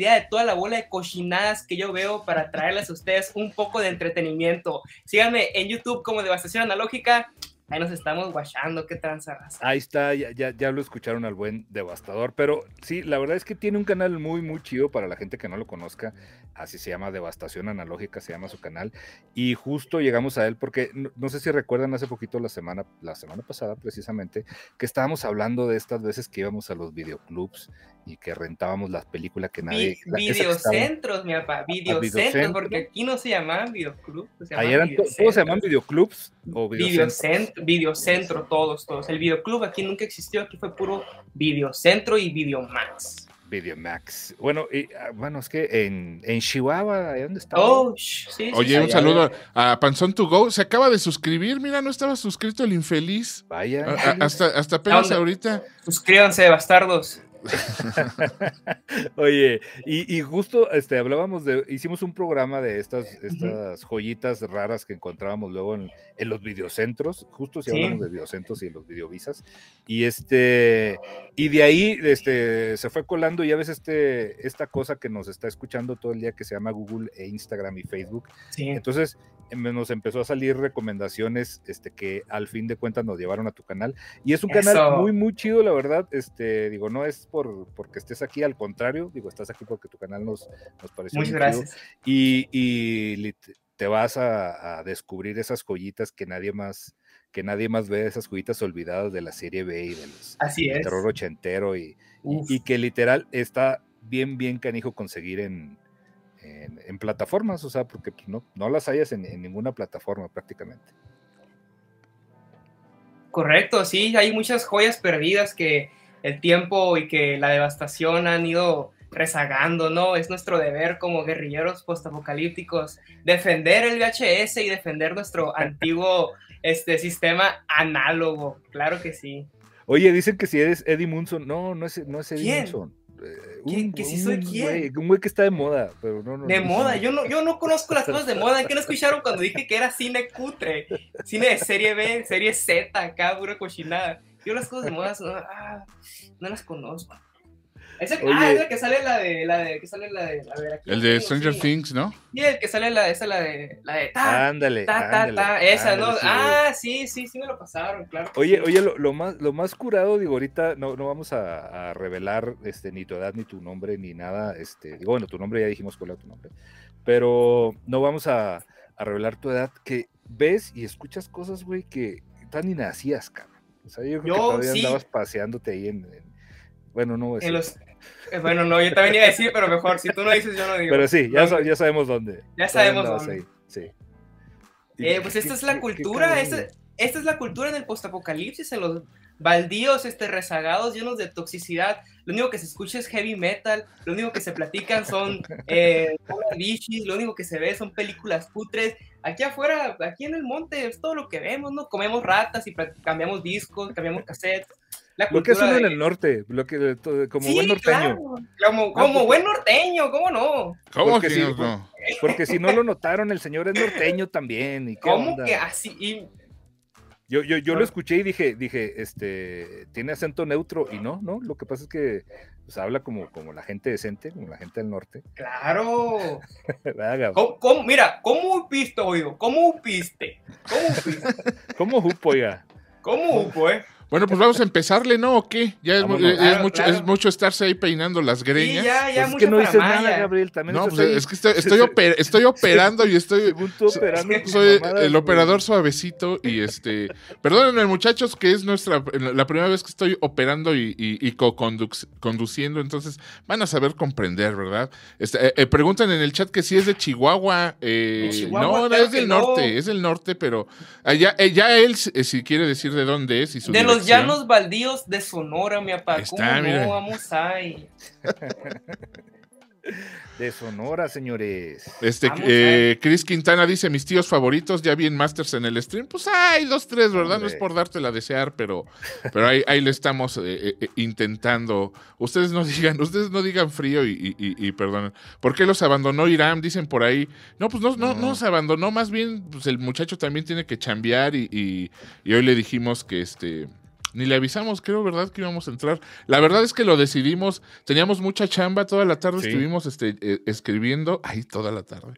idea de toda la bola de cochinadas que yo veo para traerles a ustedes un poco de entretenimiento. Síganme en YouTube como Devastación Analógica. Ahí nos estamos guachando, qué tranza. Ahí está, ya, ya, ya, lo escucharon al buen Devastador, pero sí, la verdad es que tiene un canal muy, muy chido para la gente que no lo conozca, así se llama Devastación Analógica, se llama su canal, y justo llegamos a él porque, no, sé si recuerdan hace poquito la semana, la semana pasada precisamente, que estábamos hablando de estas veces que íbamos a los videoclubs y que rentábamos las películas que nadie... videocentros, mi papá, videocentros, porque aquí no se llamaban videoclubs. Se Ahí eran, todos se llaman videoclubs o videocentros. Videocentro, todos, todos. El videoclub aquí nunca existió, aquí fue puro videocentro y videomax. Videomax. Bueno, y, ah, bueno, es que en, en Chihuahua, ¿dónde está? Oh, sí, Oye, un saludo a Panzón to Go. Se acaba de suscribir. Mira, no estaba suscrito el infeliz. Vaya. hasta, hasta apenas ahorita. Suscríbanse, bastardos. Oye, y, justo este, hablábamos de, hicimos un programa de estas, estas joyitas raras que encontrábamos luego en, los videocentros, justo si hablamos de videocentros y los videovisas, y este, y de ahí este, se fue colando ya ves este, esta cosa que nos está escuchando todo el día que se llama Google e Instagram y Facebook. Entonces, em, nos empezó a salir recomendaciones este, que al fin de cuentas nos llevaron a tu canal. Y es un canal muy, muy chido, la verdad. Este, digo, no es por porque estés aquí, al contrario, digo, estás aquí porque tu canal nos, nos pareció Muchas gracias. Y, y, te vas a, descubrir esas joyitas que nadie más que nadie más ve, esas joyitas olvidadas de la serie B y del terror ochentero y, y, que literal está bien, bien canijo conseguir en, en, plataformas, o sea, porque no, no las hayas en, en ninguna plataforma prácticamente. Correcto, sí, hay muchas joyas perdidas que el tiempo y que la devastación han ido rezagando, ¿no? Es nuestro deber como guerrilleros postapocalípticos defender el VHS y defender nuestro antiguo este, sistema análogo, claro que sí. Oye, dicen que si eres Eddie Munson, no, no es, no es Eddie Munson. Eh, ¿Que si soy quién? un güey que está de moda, pero no, no De moda, yo no, yo no conozco las cosas de moda. ¿Qué no escucharon cuando dije que era cine cutre? Cine de serie B, serie Z, acá, pura cochinada. Yo las cosas de moda no, ah, no las conozco. Ese, ah, es el que sale la de, la de, que sale la de, a ver, aquí El de Stranger Things, ¿no? Sí, el que sale la de, esa, la de, la de, ta, ándale, ta, ta, ta, esa, ¿no? ah, sí, sí, sí me lo pasaron, claro. Oye, oye, lo, lo, más, lo más curado, digo, ahorita no, no vamos a, a, revelar, este, ni tu edad, ni tu nombre, ni nada, este, digo, bueno, tu nombre ya dijimos cuál era tu nombre, pero no vamos a, a revelar tu edad, que ves y escuchas cosas, güey, que tan ni nacías, cabrón. O sea, yo creo que todavía andabas paseándote ahí en, bueno, no en los, eh, Bueno, no, yo también iba a decir, pero mejor, si tú no dices, yo no digo. Pero sí, ya, ya sabemos dónde. Ya sabemos dónde. sí. Eh, pues esta es la cultura, esta, esta, es la cultura en el postapocalipsis, en los baldíos este, rezagados, llenos de toxicidad. Lo único que se escucha es heavy metal, lo único que se platican son eh, bichis, lo único que se ve son películas putres. Aquí afuera, aquí en el monte, es todo lo que vemos, ¿no? Comemos ratas y cambiamos discos, cambiamos cassettes. lo que es en el norte, lo que, como buen norteño. Como, como buen norteño, ¿cómo no? ¿Cómo porque, que si, no? porque si no lo notaron, el señor es norteño también. ¿y ¿Cómo que así? Yo, yo, yo lo escuché y dije, dije, este, tiene acento neutro y no, no, lo que pasa es que pues, habla como, como la gente decente, como la gente del norte. Claro. mira, ¿cómo upiste, oído? ¿Cómo upiste? ¿Cómo upiste? ¿Cómo upo, oiga? ¿Cómo upo, eh? Bueno, pues vamos a empezarle, ¿no? ¿O qué? Ya es, mucho, es mucho estarse ahí peinando las greñas. Sí, ya, ya pues es que no dices nada, Gabriel. También no, pues es que estoy, estoy, operando y estoy. operando soy el operador suavecito y este. Perdónenme, muchachos, que es nuestra la primera vez que estoy operando y, y, conduciendo, entonces van a saber comprender, ¿verdad? Este, eh, eh, preguntan en el chat que si es de Chihuahua. Eh, no, no, es del norte, es del norte, pero allá, ya él, si quiere decir de dónde es y su de los llanos baldíos de Sonora, mi papá. ¿Cómo no? Vamos ahí. De Sonora, señores. Este, eh, Chris Quintana dice: Mis tíos favoritos, ya vi en Masters en el stream. Pues hay dos, tres, ¿verdad? No es por dártela a desear, pero, pero ahí, ahí le estamos eh, eh, intentando. Ustedes no digan, ustedes no digan frío y, y, perdonen. ¿Por qué los abandonó Irán? Dicen por ahí. No, pues no, no, no se abandonó, más bien, pues el muchacho también tiene que chambear y, y hoy le dijimos que este ni le avisamos, creo, ¿verdad? Que íbamos a entrar. La verdad es que lo decidimos, teníamos mucha chamba, toda la tarde estuvimos este, eh, escribiendo, ahí toda la tarde.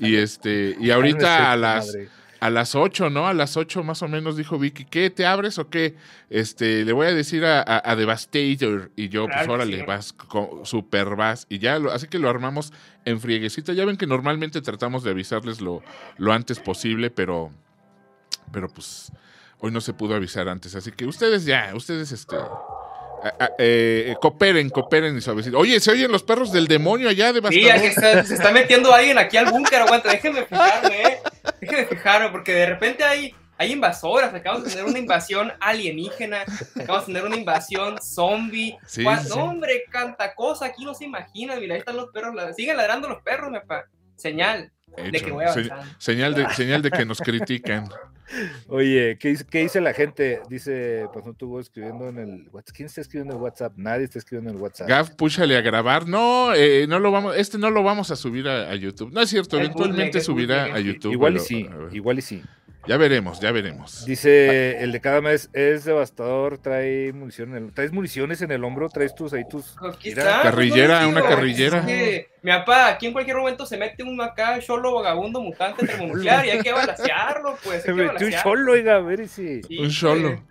y este, y ahorita a las... A las 8, ¿no? A las 8 más o menos dijo Vicky, ¿qué? ¿Te abres o qué? Este, le voy a decir a, Devastator. Y yo, pues órale, vas, super vas. Y ya, lo, así que lo armamos en frieguecita. Ya ven que normalmente tratamos de avisarles lo, lo antes posible, pero, pero pues Hoy no se pudo avisar antes, así que ustedes ya, ustedes este eh, cooperen, cooperen y suavecito. Oye, se oyen los perros del demonio allá de Sí, que se está metiendo alguien aquí al búnker, aguanta, déjenme fijarme, eh. Déjenme fijarme, porque de repente hay, hay invasoras, acabamos de tener una invasión alienígena, acabamos de tener una invasión zombie. Sí, hombre, canta cosa, aquí no se imagina, mira, ahí están los perros, siguen ladrando los perros, me pa. Señal de que voy a señal, de, señal de que nos critican. Oye, ¿qué, ¿qué, dice la gente? Dice, pues no estuvo escribiendo en el WhatsApp. ¿Quién está escribiendo en el WhatsApp? Nadie está escribiendo en el WhatsApp. Gaf, púchale a grabar. No, eh, no lo vamos, este no lo vamos a subir a, YouTube. No es cierto, eventualmente subirá a YouTube. Igual y sí, igual y sí. Ya veremos, ya veremos. Dice el de cada mes es devastador, trae munición en traes municiones en el hombro, traes tus ahí tus carrillera, una carrillera. mi papá, aquí en cualquier momento se mete un acá cholo vagabundo mutante termonuclear y hay que balancearlo, pues. Se metió un cholo, oiga, a ver si. un cholo.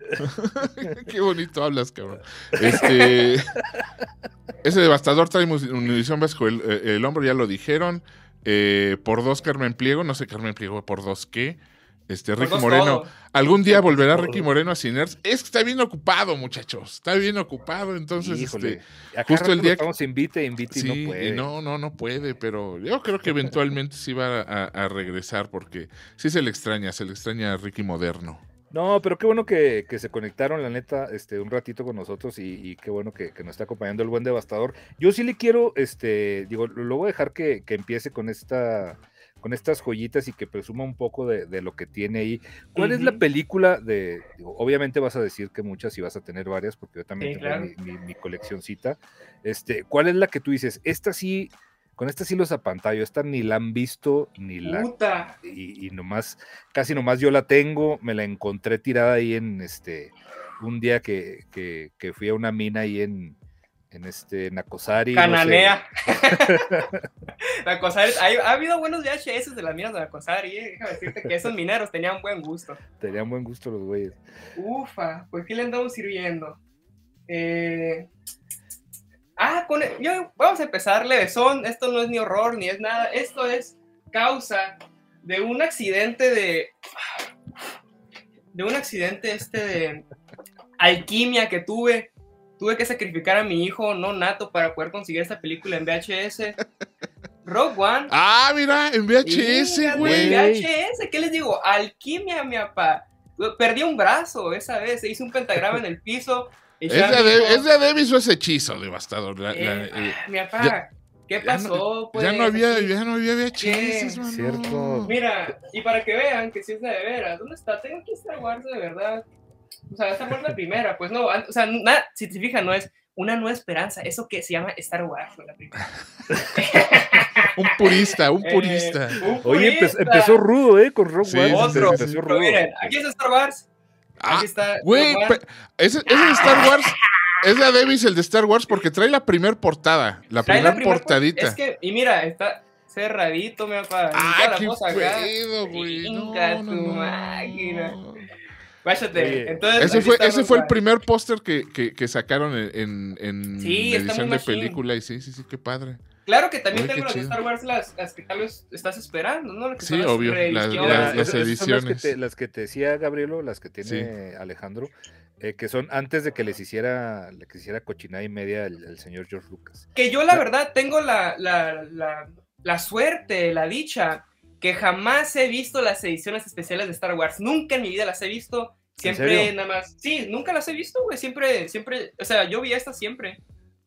Qué bonito hablas, cabrón. Este ese devastador trae munición vasco el, el, hombro, ya lo dijeron. Eh, por dos Carmen Pliego, no sé Carmen Pliego por dos qué. Este, Ricky Moreno. ¿Algún día volverá Ricky Moreno a Ciners? Es que está bien ocupado, muchachos. Está bien ocupado, entonces, este, justo el día que se invite, invite y no puede. No, no, no puede, pero yo creo que eventualmente sí va a, regresar porque sí se le extraña, se le extraña a Ricky Moderno. No, pero qué bueno que, se conectaron, la neta, este, un ratito con nosotros y, qué bueno que, nos está acompañando el buen devastador. Yo sí le quiero, este, digo, lo voy a dejar que empiece con esta con estas joyitas y que presuma un poco de, lo que tiene ahí. ¿Cuál es la película de, obviamente vas a decir que muchas y vas a tener varias, porque yo también tengo mi, mi, coleccioncita. Este, ¿Cuál es la que tú dices? Esta sí, con esta sí los apantallo, esta ni la han visto, ni la... Puta. Y, y, nomás, casi nomás yo la tengo, me la encontré tirada ahí en este, un día que, que, que fui a una mina ahí en, en este Nacosari. Cananea. Nacosari, ha habido buenos VHS de las minas de Nacosari, eh. déjame decirte que esos mineros tenían buen gusto. Tenían buen gusto los güeyes. Ufa, pues ¿qué le andamos sirviendo? Eh... Ah, con Yo, vamos a empezar levesón, esto no es ni horror ni es nada, esto es causa de un accidente de... De un accidente este de alquimia que tuve Tuve que sacrificar a mi hijo no nato para poder conseguir esta película en VHS. Rogue One. Ah, mira, en VHS, güey. En VHS, ¿qué les digo? Alquimia, mi papá. Perdí un brazo esa vez, se hizo un pentagrama en el piso. es, de, es de Davis o ese hechizo devastador. Eh, eh, mi papá, ¿qué pasó? Ya no, había, ya no había VHS, mano. Cierto. Mira, y para que vean que si es de veras, ¿dónde está? Tengo que Star Wars de verdad. O sea, esta fue la primera, pues no, o sea, nada, si te fijas, no es una nueva esperanza, eso que se llama Star Wars fue la primera. un purista, un eh, purista. Oye, empezó rudo, ¿eh? Con Rogue One. Otro. Empezó rudo. miren, aquí es Star Wars. Ah, aquí está. Güey, ese, ese Star Wars. Es la Davis el de Star Wars porque trae la primer portada, la primera portadita. Es que, y mira, está cerradito, me papá. Ah, qué pedo, güey. No, no, no, máquina. Entonces, ese fue, ese fue el primer póster que, que, sacaron en, en edición de película. Y sí, sí, sí, qué padre. Claro que también tengo las de Star Wars, las, las, que tal vez estás esperando, ¿no? sí, obvio, las, las, ediciones. Las que, te, las que, te, decía Gabrielo, las que tiene Alejandro, eh, que son antes de que les hiciera, le hiciera cochinada y media el, señor George Lucas. Que yo la verdad tengo la, la, la, la suerte, la dicha que jamás he visto las ediciones especiales de Star Wars. Nunca en mi vida las he visto. Siempre nada más. Sí, nunca las he visto, güey. Siempre, siempre. O sea, yo vi estas siempre.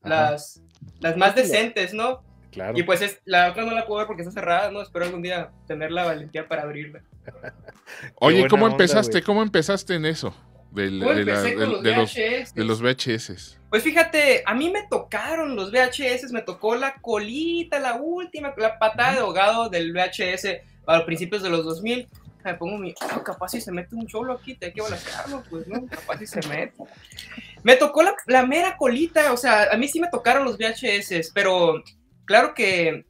Las, las más decentes, ¿no? Claro. Y pues es, la otra no la puedo ver porque está cerrada, ¿no? Espero algún día tener la valentía para abrirla. Oye, ¿cómo empezaste? ¿Cómo empezaste en eso? Del, de, los de, los, VHS. Pues fíjate, a mí me tocaron los VHS, me tocó la colita, la última, la patada de ahogado del VHS a los principios de los 2000. me pongo mi, oh, capaz si se mete un cholo aquí, te hay que balancearlo, pues no, capaz si se mete. Me tocó la, la, mera colita, o sea, a mí sí me tocaron los VHS, pero claro que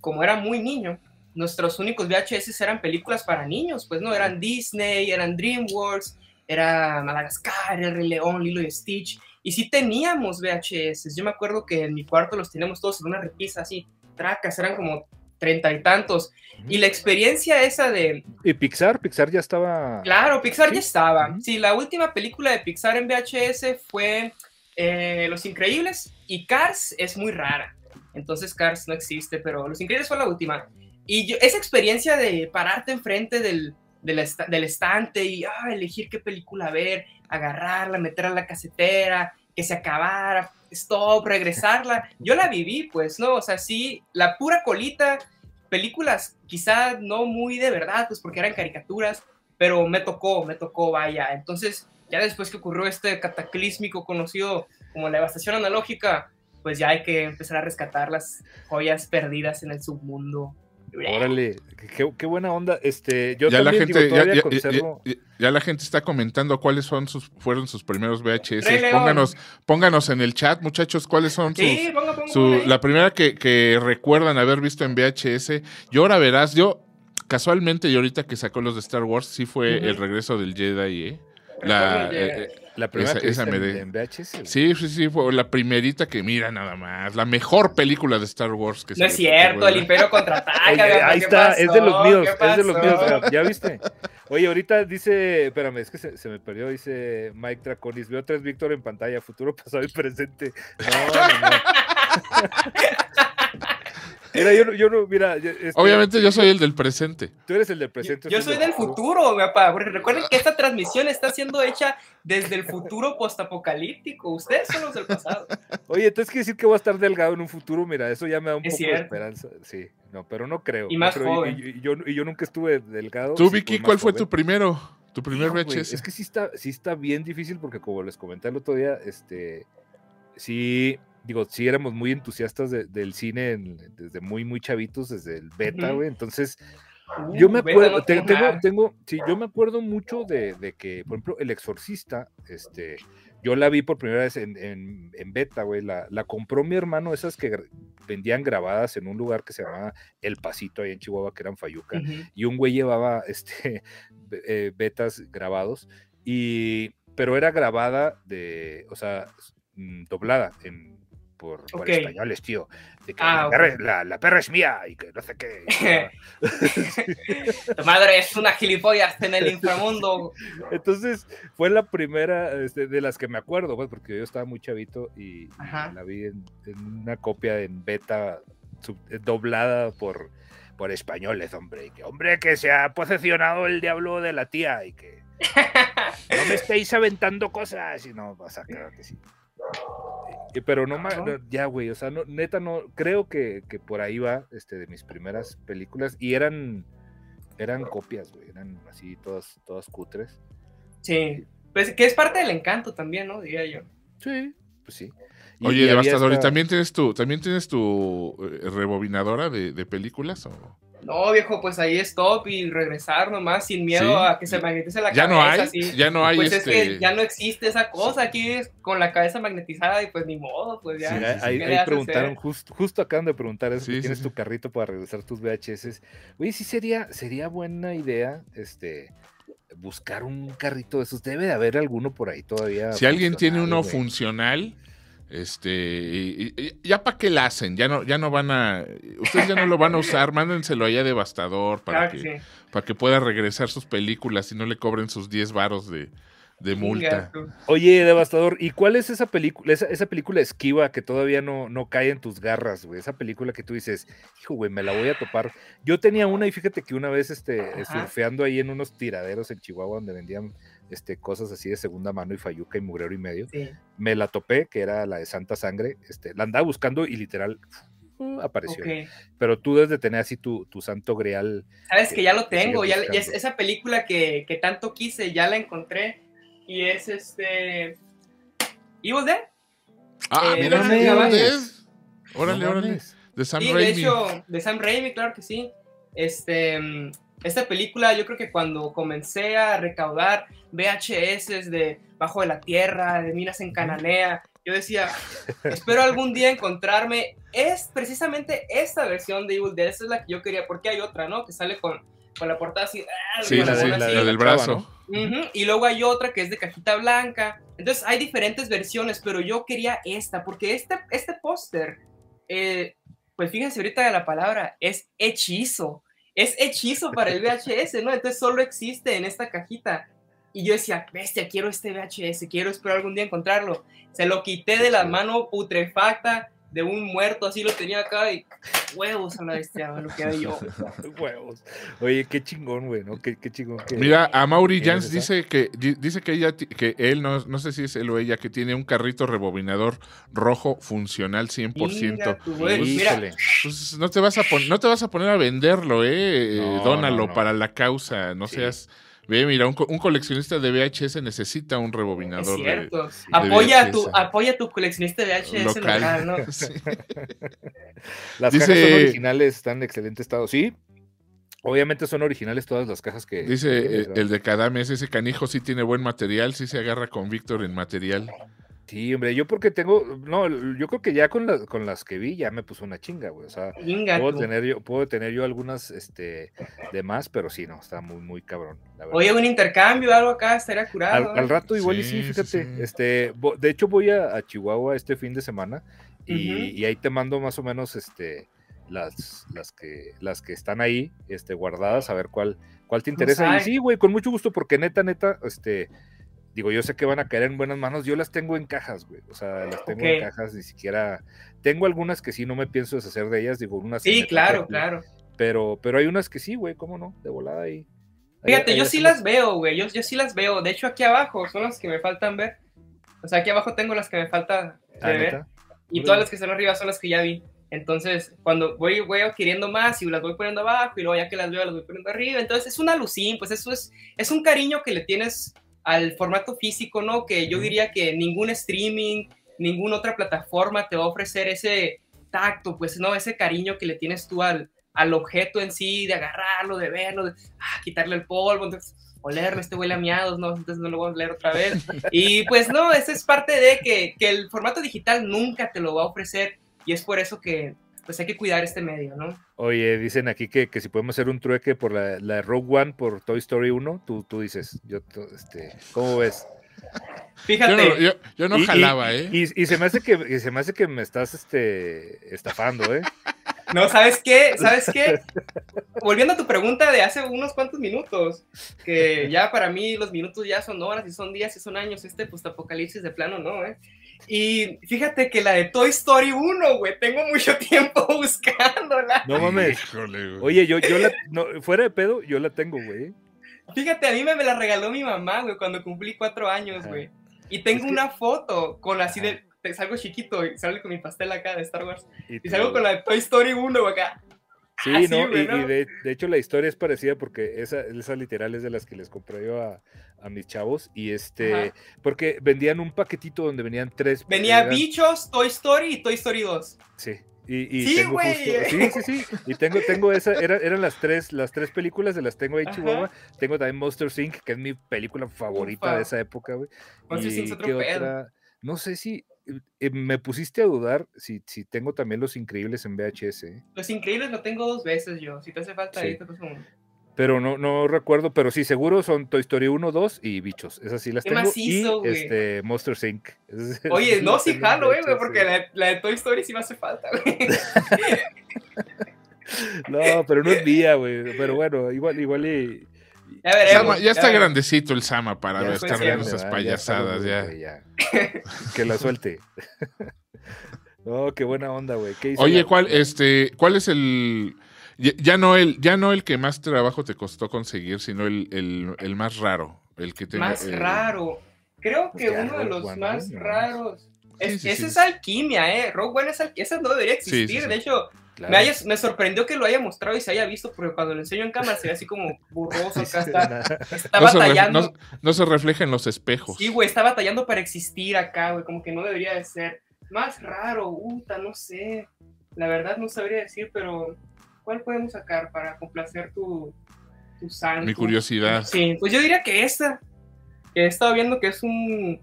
como era muy niño, nuestros únicos VHS eran películas para niños, pues no, eran Disney, eran DreamWorks, era Madagascar, el Rey León, Lilo y Stitch, y sí teníamos VHS, yo me acuerdo que en mi cuarto los teníamos todos en una repisa así, tracas, eran como treinta y tantos. Y la experiencia esa de... ¿Y Pixar? Pixar ya estaba... Claro, Pixar ya estaba. Sí, la última película de Pixar en VHS fue eh, Los Increíbles y Cars es muy rara. Entonces Cars no existe, pero Los Increíbles fue la última. Y yo, esa experiencia de pararte enfrente del, del, estante y ah, elegir qué película ver, agarrarla, meterla a la casetera, que se acabara, stop, regresarla. Yo la viví, pues, ¿no? O sea, sí, la pura colita, películas quizá no muy de verdad, pues porque eran caricaturas, pero me tocó, me tocó, vaya. Entonces, ya después que ocurrió este cataclísmico conocido como la devastación analógica, pues ya hay que empezar a rescatar las joyas perdidas en el submundo Órale, qué, buena onda. Este, yo ya la gente, ya, la gente está comentando cuáles son sus, fueron sus primeros VHS. Pónganos, pónganos en el chat, muchachos, cuáles son sus, la primera que, recuerdan haber visto en VHS. Y ahora verás, yo casualmente y ahorita que sacó los de Star Wars, sí fue el regreso del Jedi, ¿eh? La, la primera esa, en, VHS. Sí, sí, sí, fue la primerita que mira nada más. La mejor película de Star Wars que No es cierto, el Imperio contraataca. ahí está, es de los míos, es de los míos, ¿ya viste? Oye, ahorita dice, espérame, es que se, me perdió, dice Mike Draconis, veo tres Víctor en pantalla, futuro, pasado y presente. No, no, no. Mira, yo, yo no, mira. Este, Obviamente yo soy el del presente. Tú eres el del presente. Yo, soy del futuro, mi papá. Porque recuerden que esta transmisión está siendo hecha desde el futuro postapocalíptico. Ustedes son los del pasado. Oye, entonces quiere decir que voy a estar delgado en un futuro. Mira, eso ya me da un poco de esperanza. Sí, no, pero no creo. Y más joven. Y, yo, y, yo, nunca estuve delgado. ¿Tú, Vicky, cuál fue tu primero? Tu primer VHS. es que sí está, sí está bien difícil porque como les comenté el otro día, este, sí, digo, sí éramos muy entusiastas del cine desde muy, muy chavitos, desde el beta, güey. Entonces, uh, yo me acuerdo, tengo, tengo, sí, yo me acuerdo mucho de, que, por ejemplo, El Exorcista, este, yo la vi por primera vez en, en, beta, güey. La, la, compró mi hermano, esas que vendían grabadas en un lugar que se llamaba El Pasito, ahí en Chihuahua, que eran Fayuca. Y un güey llevaba este, eh, betas grabados. Y, pero era grabada de, o sea, mm, doblada en por, españoles, tío. De que ah, la, perra, es mía y que no sé qué. tu madre es una gilipollas en el inframundo. Entonces, fue la primera este, de las que me acuerdo, pues, porque yo estaba muy chavito y, la vi en, una copia en beta eh, doblada por, por españoles, hombre. Y que, hombre, que se ha posesionado el diablo de la tía y que no me estéis aventando cosas. Y no, pasa, claro que sí. Pero no, ya, güey, o sea, no, neta, no, creo que, por ahí va, este, de mis primeras películas, y eran, eran copias, güey, eran así, todas, todas cutres. Sí, pues que es parte del encanto también, ¿no? Diría yo. Sí, pues sí. Oye, Devastador, ¿y también tienes tu, también tienes tu eh, rebobinadora de, de películas o...? No, viejo, pues ahí stop y regresar nomás sin miedo a que se magnetice la ya No hay, Ya no hay, Pues es que este ya no existe esa cosa aquí con la cabeza magnetizada y pues ni modo, pues ya. Sí, ahí, preguntaron, justo, justo acaban de preguntar eso, tienes tu carrito para regresar tus VHS. Oye, sí sería, sería buena idea, este buscar un carrito de esos. Debe de haber alguno por ahí todavía. Si alguien tiene uno funcional, este, ya para qué la hacen, ya no, ya no van a, ustedes ya no lo van a usar, mándenselo allá devastador para que, para que pueda regresar sus películas y no le cobren sus 10 varos de, multa. Oye, devastador, ¿y cuál es esa película, esa, película esquiva que todavía no, no cae en tus garras, güey? Esa película que tú dices, hijo, güey, me la voy a topar. Yo tenía una y fíjate que una vez, este, surfeando ahí en unos tiraderos en Chihuahua donde vendían este, cosas así de segunda mano y fayuca y mugrero y medio. Me la topé, que era la de Santa Sangre, este, la andaba buscando y literal uh, apareció. Pero tú debes de tener así tu, tu santo grial. Sabes que ya lo tengo, ya, es esa película que, que, tanto quise, ya la encontré y es este... ¿Evil Dead? Ah, eh, mira, Órale, órale. De Sam Raimi. De hecho, de Sam Raimi, claro que sí. Este, Esta película, yo creo que cuando comencé a recaudar VHS de Bajo de la Tierra, de Minas en Cananea, yo decía, espero algún día encontrarme, es precisamente esta versión de Evil Dead, esa es la que yo quería, porque hay otra, ¿no? Que sale con, con la portada así. Ah, sí, la, del brazo. Y luego hay otra que es de cajita blanca. Entonces hay diferentes versiones, pero yo quería esta, porque este, este póster, eh, pues fíjense ahorita de la palabra, es hechizo. Es hechizo para el VHS, ¿no? Entonces solo existe en esta cajita. Y yo decía, bestia, quiero este VHS, quiero esperar algún día encontrarlo. Se lo quité de la mano putrefacta de un muerto, así lo tenía acá y huevos a la bestia, lo que yo. huevos. Oye, qué chingón, güey, ¿no? Qué, chingón. Mira, a Mauri Jans dice que, dice que ella, que él, no, no sé si es él o ella, que tiene un carrito rebobinador rojo funcional 100%. Mira, pues, no, te vas a no te vas a poner a venderlo, eh. Dónalo para la causa, no seas Ve, mira, un, coleccionista de VHS necesita un rebobinador. Es cierto. apoya, tu, apoya tu coleccionista de VHS local, ¿no? Las cajas son originales, están en excelente estado. Sí, Obviamente son originales todas las cajas que. Dice el, el de cada mes, ese canijo sí tiene buen material, sí se agarra con Víctor en material. Sí, hombre, yo porque tengo, no, yo creo que ya con las, con las que vi ya me puso una chinga, güey. O sea, puedo tener yo, puedo tener yo algunas, este, de más, pero sí, no, está muy, muy cabrón. Oye, un intercambio, algo acá, estaría curado. Al, rato igual y sí, fíjate, este, de hecho voy a, Chihuahua este fin de semana y, ahí te mando más o menos, este, las, las que, las que están ahí, este, guardadas, a ver cuál, cuál te interesa. Y sí, güey, con mucho gusto, porque neta, neta, este, digo, yo sé que van a caer en buenas manos, yo las tengo en cajas, güey, o sea, las tengo en cajas, ni siquiera, tengo algunas que sí, no me pienso deshacer de ellas, digo, unas... Sí, claro, claro. Pero, pero hay unas que sí, güey, ¿cómo no? De volada ahí. Fíjate, yo sí las veo, güey, yo, yo sí las veo, de hecho aquí abajo son las que me faltan ver, o sea, aquí abajo tengo las que me falta ah, ver, y todas las que están arriba son las que ya vi. Entonces, cuando voy, voy adquiriendo más y las voy poniendo abajo y luego ya que las veo las voy poniendo arriba, entonces es una lucín, pues eso es, es un cariño que le tienes al formato físico, ¿no? Que yo diría que ningún streaming, ninguna otra plataforma te va a ofrecer ese tacto, pues, ¿no? Ese cariño que le tienes tú al, al objeto en sí, de agarrarlo, de verlo, de ah, quitarle el polvo, entonces, olerlo, este huele a miados, ¿no? Entonces no lo voy a leer otra vez. Y pues no, esa es parte de que, que el formato digital nunca te lo va a ofrecer y es por eso que pues hay que cuidar este medio, ¿no? Oye, dicen aquí que, si podemos hacer un trueque por la, la, Rogue One por Toy Story 1, tú, tú dices, yo, este, ¿cómo ves? Fíjate. Yo no, jalaba, ¿eh? Y, se me hace que se me hace que me estás este, estafando, ¿eh? No, ¿sabes qué? ¿Sabes qué? Volviendo a tu pregunta de hace unos cuantos minutos, que ya para mí los minutos ya son horas y son días y son años, este post-apocalipsis de plano, ¿no? ¿eh? Y fíjate que la de Toy Story 1, güey, tengo mucho tiempo buscándola. No mames. Oye, yo, yo la, fuera de pedo, yo la tengo, güey. Fíjate, a mí me, la regaló mi mamá, güey, cuando cumplí cuatro años, güey. Y tengo una foto con así de, salgo chiquito y salgo con mi pastel acá de Star Wars. Y, salgo con la de Toy Story 1, güey, acá. Sí, no, y, de, hecho la historia es parecida porque esa, esa literal es de las que les compré yo a, a mis chavos y este, porque vendían un paquetito donde venían tres. Venía Bichos, Toy Story y Toy Story 2. Sí. Y, sí, tengo sí, sí, sí. Y tengo, tengo esa, eran las tres, las tres películas, de las tengo ahí Chihuahua. Tengo también Monster Inc., que es mi película favorita de esa época, güey. Monster Inc. es otro otra? No sé si eh, me pusiste a dudar si, si tengo también Los Increíbles en VHS. ¿eh? Los Increíbles lo tengo dos veces yo. Si te hace falta ahí, te paso uno. Pero no, no recuerdo, pero sí, seguro son Toy Story 1, 2 y Bichos. Esas sí las tengo. y este, Monster Inc. Oye, no, sí jalo, eh, güey, porque la, de Toy Story sí me hace falta, güey. no, pero no es mía, güey. Pero bueno, igual, igual y. Ya, ya está grandecito el Sama para estar viendo esas payasadas, ya. que la suelte. no, qué buena onda, güey. Oye, ¿cuál, este, ¿cuál es el ya, no el, ya no el que más trabajo te costó conseguir, sino el, el, más raro. El que más raro. Creo que uno de los más raros. esa es alquimia, ¿eh? Rogue One es alquimia. Esa no debería existir. De hecho, me, me, sorprendió que lo haya mostrado y se haya visto, porque cuando lo enseño en cámara se ve así como burroso. Acá está, batallando. no, se refleja en los espejos. Sí, güey, está batallando para existir acá, güey. Como que no debería de ser. Más raro, puta, no sé. La verdad no sabría decir, pero ¿Cuál podemos sacar para complacer tu, santo. Mi curiosidad. Sí, pues yo diría que esta, que he estado viendo que es un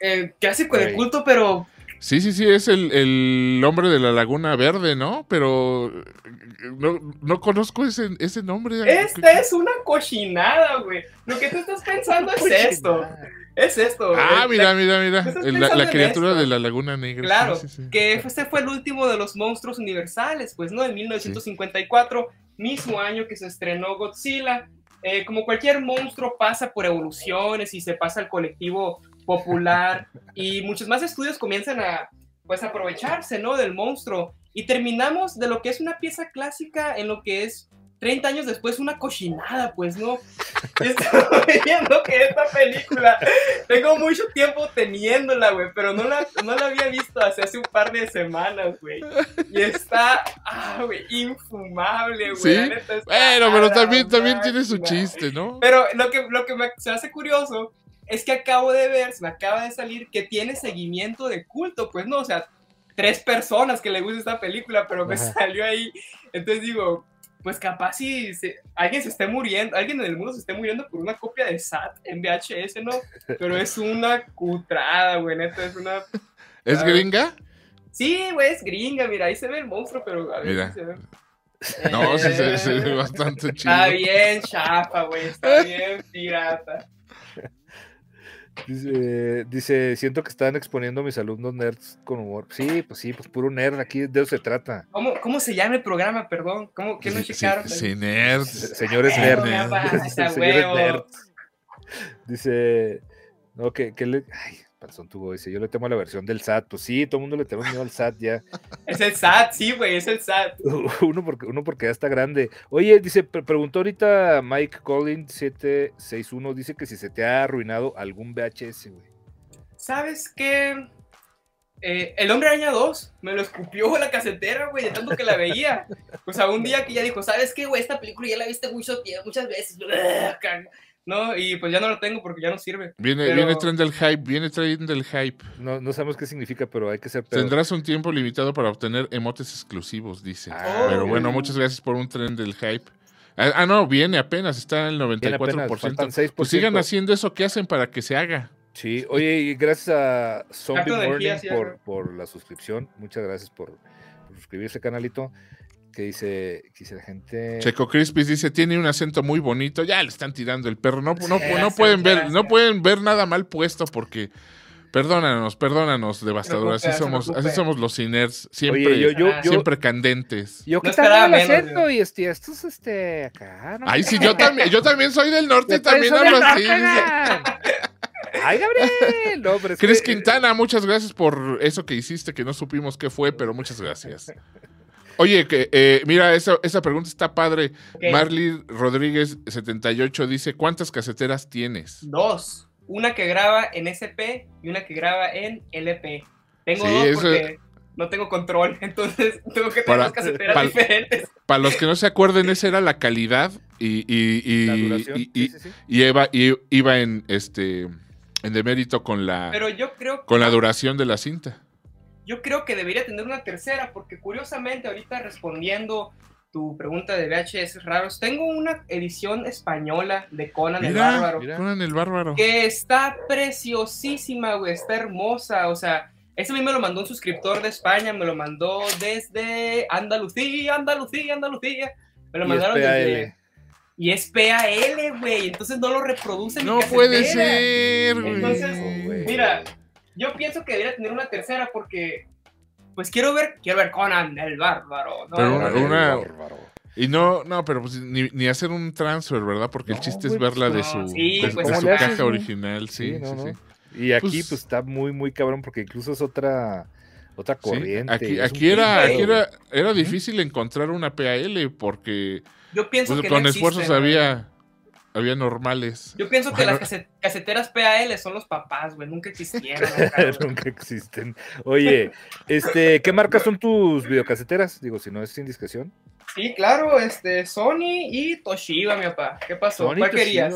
eh, clásico de culto, pero Sí, sí, sí, es el, el, hombre de la Laguna Verde, ¿no? Pero no, no conozco ese, ese nombre. Esta es una cochinada, güey. Lo que tú estás pensando es esto. Es esto. Ah, mira, mira, mira. La, criatura de la Laguna Negra. Claro, que este fue el último de los monstruos universales, pues, ¿no? En 1954, mismo año que se estrenó Godzilla. Eh, como cualquier monstruo pasa por evoluciones y se pasa al colectivo popular y muchos más estudios comienzan a pues aprovecharse, ¿no? Del monstruo y terminamos de lo que es una pieza clásica en lo que es 30 años después una cochinada, pues no. Estoy viendo que esta película, tengo mucho tiempo teniéndola, güey, pero no la, no la había visto hace, hace un par de semanas, güey. Y está, ah, güey, infumable, güey. Sí. Bueno, pero también, también tiene su chiste, ¿no? Pero lo que, lo que me, se hace curioso es que acabo de ver, se me acaba de salir que tiene seguimiento de culto, pues no, o sea, tres personas que le gusta esta película, pero me salió ahí. Entonces digo, pues capaz si alguien se esté muriendo, alguien en el mundo se esté muriendo por una copia de SAT en VHS, ¿no? Pero es una cutrada, güey, neta, es una... ¿Es gringa? Sí, güey, es gringa, mira, ahí se ve el monstruo, pero a ver mira. se ve. No, sí, se, ve bastante chido. Está bien chafa, güey, está bien pirata. Dice, dice, siento que están exponiendo a mis alumnos nerds con humor. Sí, pues sí, pues puro nerd, aquí de eso se trata. ¿Cómo, cómo se llama el programa, perdón? ¿Cómo, ¿Qué no checaron? Sí, nerds. Señores nerds. Señores nerds. Dice, no, que, que le... Ay, Panzón tuvo dice, yo le temo a la versión del SAT. Pues sí, todo el mundo le teme miedo al SAT ya. Es el SAT, sí, güey, es el SAT. uno, porque, uno porque ya está grande. Oye, dice, preguntó ahorita Mike Collins 761, dice que si se te ha arruinado algún VHS, güey. ¿Sabes qué? Eh, el Hombre Araña 2 me lo escupió la casetera, güey, de tanto que la veía. O sea, un día que ya dijo, ¿sabes qué, güey? Esta película ya la viste mucho, muchas veces. ¿No? Y pues ya no lo tengo porque ya no sirve. Viene, viene tren del hype, viene tren del hype. No, no sabemos qué significa, pero hay que ser Tendrás un tiempo limitado para obtener emotes exclusivos, dice. Ah, pero bueno, muchas gracias por un tren del hype. Ah, ah no, viene apenas, está en el 94%. pues sigan haciendo eso que hacen para que se haga. Sí, oye, y gracias a Zombie Morning por, por, la suscripción. Muchas gracias por, por suscribirse, canalito que dice, que la gente. Checo Crispis dice, tiene un acento muy bonito, ya le están tirando el perro, no, no, no pueden ver, no pueden ver nada mal puesto porque perdónanos, perdónanos, devastador, así somos, así somos los ciners, siempre, siempre candentes. Yo que estaba el acento y este, estos este acá. Ay, sí, yo también, yo también soy del norte y también hablo así. Ay, Gabriel. No, Cris Quintana, muchas gracias por eso que hiciste, que no supimos qué fue, pero muchas gracias. Oye, que eh, mira, esa, esa pregunta está padre. Marley Rodríguez 78 dice, ¿cuántas caseteras tienes? Dos. Una que graba en SP y una que graba en LP. Tengo dos porque no tengo control, entonces tengo que tener dos caseteras diferentes. Para los que no se acuerden, esa era la calidad y, y, y, y, iba, iba en este en demérito con la, Pero yo creo con la duración de la cinta yo creo que debería tener una tercera, porque curiosamente ahorita respondiendo tu pregunta de VHS raros, tengo una edición española de Conan el Bárbaro. Conan el Bárbaro. Que está preciosísima, güey, está hermosa, o sea, ese a mí me lo mandó un suscriptor de España, me lo mandó desde Andalucía, Andalucía, Andalucía. Me lo mandaron desde... Y es PAL, güey, entonces no lo reproduce. No puede ser, güey. Entonces, mira, yo pienso que debería tener una tercera porque, pues quiero ver, quiero ver Conan el bárbaro. ¿no? Pero una, Y no, no, pero pues ni, ni, hacer un transfer, ¿verdad? Porque el chiste es verla de su, de, pues, su caja original, sí, sí, sí, Y aquí pues, pues, está muy, muy cabrón porque incluso es otra otra corriente. aquí, aquí era, aquí era, era difícil encontrar una PAL porque yo pienso pues, que con esfuerzos había había normales. Yo pienso que las caseteras PAL son los papás, güey. Nunca existieron. Nunca existen. Oye, este, ¿qué marcas son tus videocaseteras? Digo, si no es indiscreción. Sí, claro, este, Sony y Toshiba, mi papá. ¿Qué pasó? ¿Cuál querías?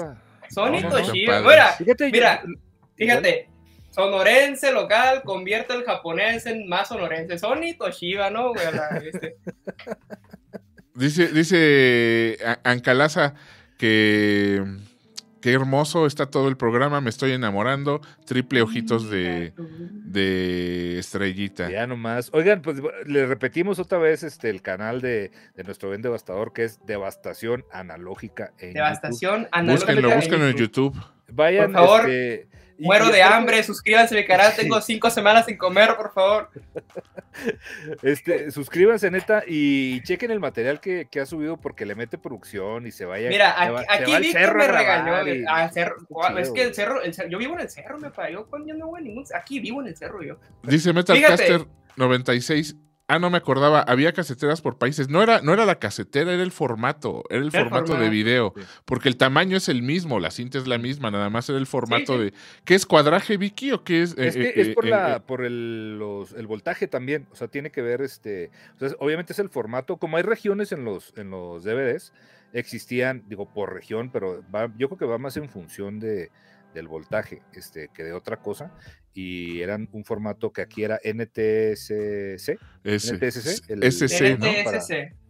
Sony y Toshiba. Mira, mira, fíjate, sonorense local convierte el japonés en más sonorense. Sony Toshiba, ¿no, güey? Este. Dice, dice Ancalaza que qué hermoso está todo el programa, me estoy enamorando. Triple ojitos de, de estrellita. Ya nomás. Oigan, pues le repetimos otra vez este el canal de, nuestro Ben Devastador, que es Devastación Analógica. Devastación Analógica. Búsquenlo, búsquenlo en YouTube. Vayan, Por favor. Este, Muero de hambre, suscríbanse a mi canal, tengo cinco semanas sin comer, por favor. Este, suscríbanse, neta, y chequen el material que, ha subido porque le mete producción y se vaya. Mira, aquí, Víctor me regañó. es que el cerro, yo vivo en el cerro, me parió. Yo no voy ningún. Aquí vivo en el cerro yo. Dice Metalcaster 96. Ah, no me acordaba, había caseteras por países. No era, no era la casetera, era el formato, era el, formato, de video, porque el tamaño es el mismo, la cinta es la misma, nada más era el formato de... ¿Qué es cuadraje Vicky o qué es? Es, que eh, es por, eh, la, eh, por el, el, voltaje también, o sea, tiene que ver, este, obviamente es el formato, como hay regiones en los, en los DVDs, existían, digo, por región, pero yo creo que va más en función de, del voltaje este, que de otra cosa y eran un formato que aquí era NTSC, NTSC, el, SC, ¿no? Para,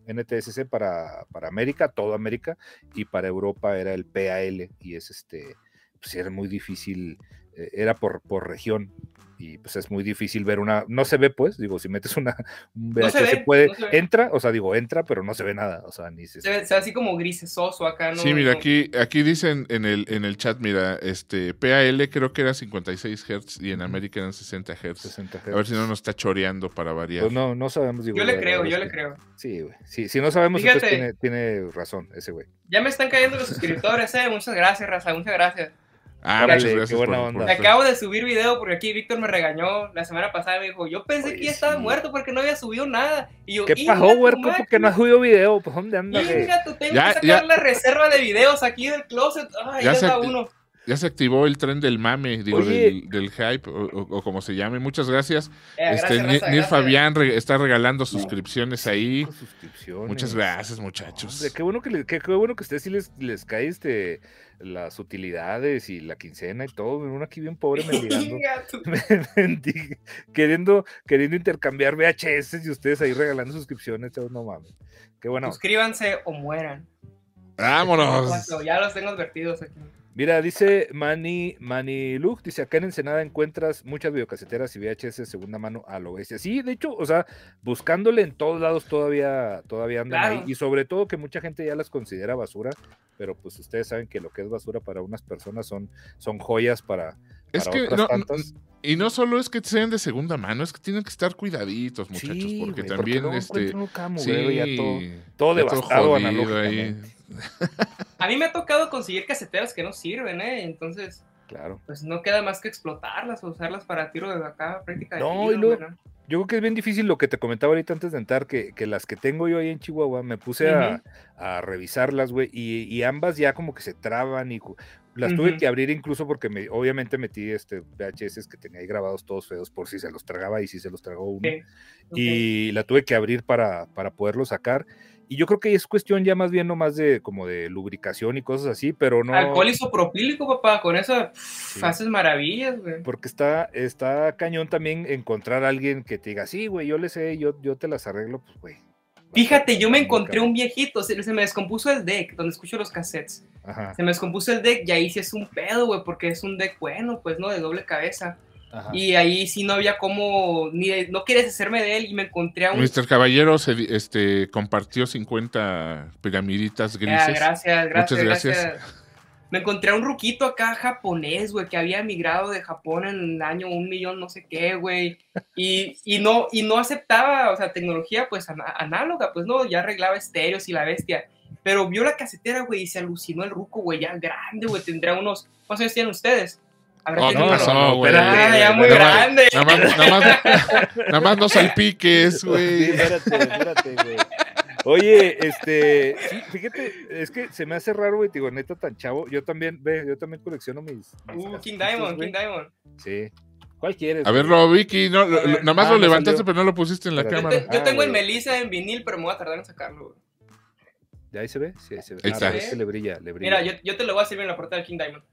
NTSC para, para América, toda América, y para Europa era el PAL, y es este, pues era muy difícil, eh, era por, por región, y pues es muy difícil ver una, no se ve pues, digo, si metes una, un VHS puede, entra, o sea, digo, entra, pero no se ve nada, o sea, ni se... Se ve, así como grisesoso acá, ¿no? Sí, mira, aquí, aquí dicen en el, en el chat, mira, este, PAL creo que era 56 Hz y en América eran 60 Hz. A ver si no nos está choreando para variar. Pues no, no sabemos. Digo, yo le creo, yo le creo. Sí, güey, sí, si no sabemos, entonces tiene, tiene razón ese güey. Ya me están cayendo los suscriptores, eh, muchas gracias, Raza, muchas gracias. Ah, muchas gracias. buena onda. Me acabo de subir video porque aquí Víctor me regañó la semana pasada. Me dijo, yo pensé que ya estaba muerto porque no había subido nada. Y yo, ¿Qué pasó, huerco? ¿Por qué no has subido video? ¿Pues dónde andas? Venga, tú tengo que sacar la reserva de videos aquí del closet. Ay, ya, está uno. Ya se activó el tren del mame, digo, del, del, hype, o, como se llame. Muchas gracias. Eh, este, Nir Fabián está regalando suscripciones ahí. Muchas gracias, muchachos. qué bueno que, qué, bueno que ustedes sí les, les cae este las utilidades y la quincena y todo, uno aquí bien pobre mendigando, queriendo, queriendo intercambiar VHS y ustedes ahí regalando suscripciones, no mames. Qué bueno. Suscríbanse o mueran. Vámonos. Ya los tengo advertidos aquí. Mira, dice Manny, Manny Luke, dice acá en Ensenada encuentras muchas videocaseteras y VHS de segunda mano a lo bestia. Sí, de hecho, o sea, buscándole en todos lados todavía, todavía andan ahí. Y sobre todo que mucha gente ya las considera basura, pero pues ustedes saben que lo que es basura para unas personas son, son joyas para, es que no, y no solo es que sean de segunda mano, es que tienen que estar cuidaditos, muchachos, porque también este sí, todo, todo devastado analógicamente. A mí me ha tocado conseguir caseteras que no sirven, ¿eh? Entonces, claro. pues no queda más que explotarlas o usarlas para tiro de acá, prácticamente. No, y lo, yo creo que es bien difícil lo que te comentaba ahorita antes de entrar, que, que las que tengo yo ahí en Chihuahua, me puse a, a, revisarlas, güey, y, y, ambas ya como que se traban y las tuve que abrir incluso porque me, obviamente metí este VHS que tenía ahí grabados todos feos por si se los tragaba y si se los tragó uno. Y la tuve que abrir para, para poderlo sacar. Y yo creo que es cuestión ya más bien no más de como de lubricación y cosas así, pero no. Alcohol isopropílico, papá, con eso haces maravillas, güey. Porque está, está cañón también encontrar a alguien que te diga, sí, güey, yo le sé, yo, yo te las arreglo, pues, güey. Fíjate, yo me encontré un viejito, se, me descompuso el deck, donde escucho los cassettes. Se me descompuso el deck y ahí sí es un pedo, güey, porque es un deck bueno, pues, ¿no? De doble cabeza. Y ahí sí no había como, ni no quieres hacerme de él y me encontré a un... Mr. Caballero se, este, compartió 50 piramiditas grises. gracias, gracias, Muchas gracias. Me encontré a un ruquito acá japonés, güey, que había emigrado de Japón en el año un millón no sé qué, güey. Y, y, no, y no aceptaba, o sea, tecnología pues análoga, pues no, ya arreglaba estéreos y la bestia. Pero vio la casetera, güey, y se alucinó el ruco, güey, ya grande, güey, tendría unos... ¿Cuántos años tienen ustedes? Oh, no pasó, güey? ya muy grande. Nada más, nada más, nada más no salpiques, güey. espérate, espérate, güey. Oye, este, sí, fíjate, es que se me hace raro, güey, digo, neta tan chavo. Yo también, ve, yo también colecciono mis. uh, King Diamond, King Diamond. Sí. ¿Cuál quieres? A verlo, Vicky, no, nada más lo ah, levantaste, pero no lo pusiste en la cámara. Yo, tengo el ah, Melissa en vinil, pero me voy a tardar en sacarlo, güey. ¿De ahí se ve? Sí, ahí se ve. Ahí está. Ah, le brilla, le brilla. Mira, yo, yo, te lo voy a servir en la portada del King Diamond.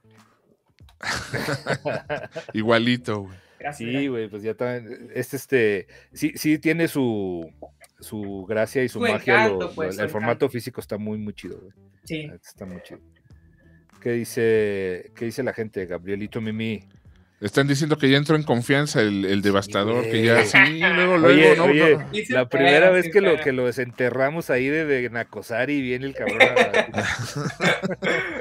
Igualito, güey. Sí, güey, pues ya también. Este, este, sí, sí tiene su, su gracia y su, magia. Pues, el formato físico está muy, muy chido, güey. Sí. Está muy chido. ¿Qué dice, qué dice la gente, Gabrielito Mimi? Están diciendo que ya entró en confianza el, devastador, que ya sí, luego, luego, no, oye, La primera vez que lo, que lo desenterramos ahí de, de Nacosari viene el cabrón.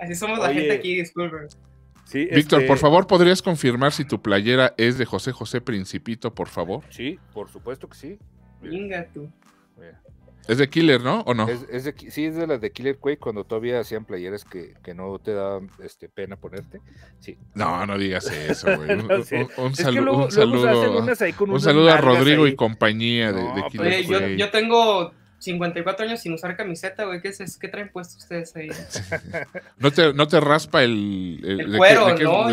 Así somos la gente aquí, disculpen. Víctor, por este favor, ¿podrías confirmar si tu playera es de José José Principito, por favor? Sí, por supuesto que sí. Venga tú. Es de Killer, ¿no? ¿O no? Es, de, sí, es de las de Killer Quake cuando todavía hacían playeras que, no te da este, pena ponerte. Sí. No, no digas eso, güey. un, saludo, un saludo a Rodrigo y compañía de, Killer Quake. yo tengo 54 años sin usar camiseta, güey. ¿Qué, es, ¿Qué traen puesto ustedes ahí? ¿No te, no te raspa el, el, cuero, ¿no?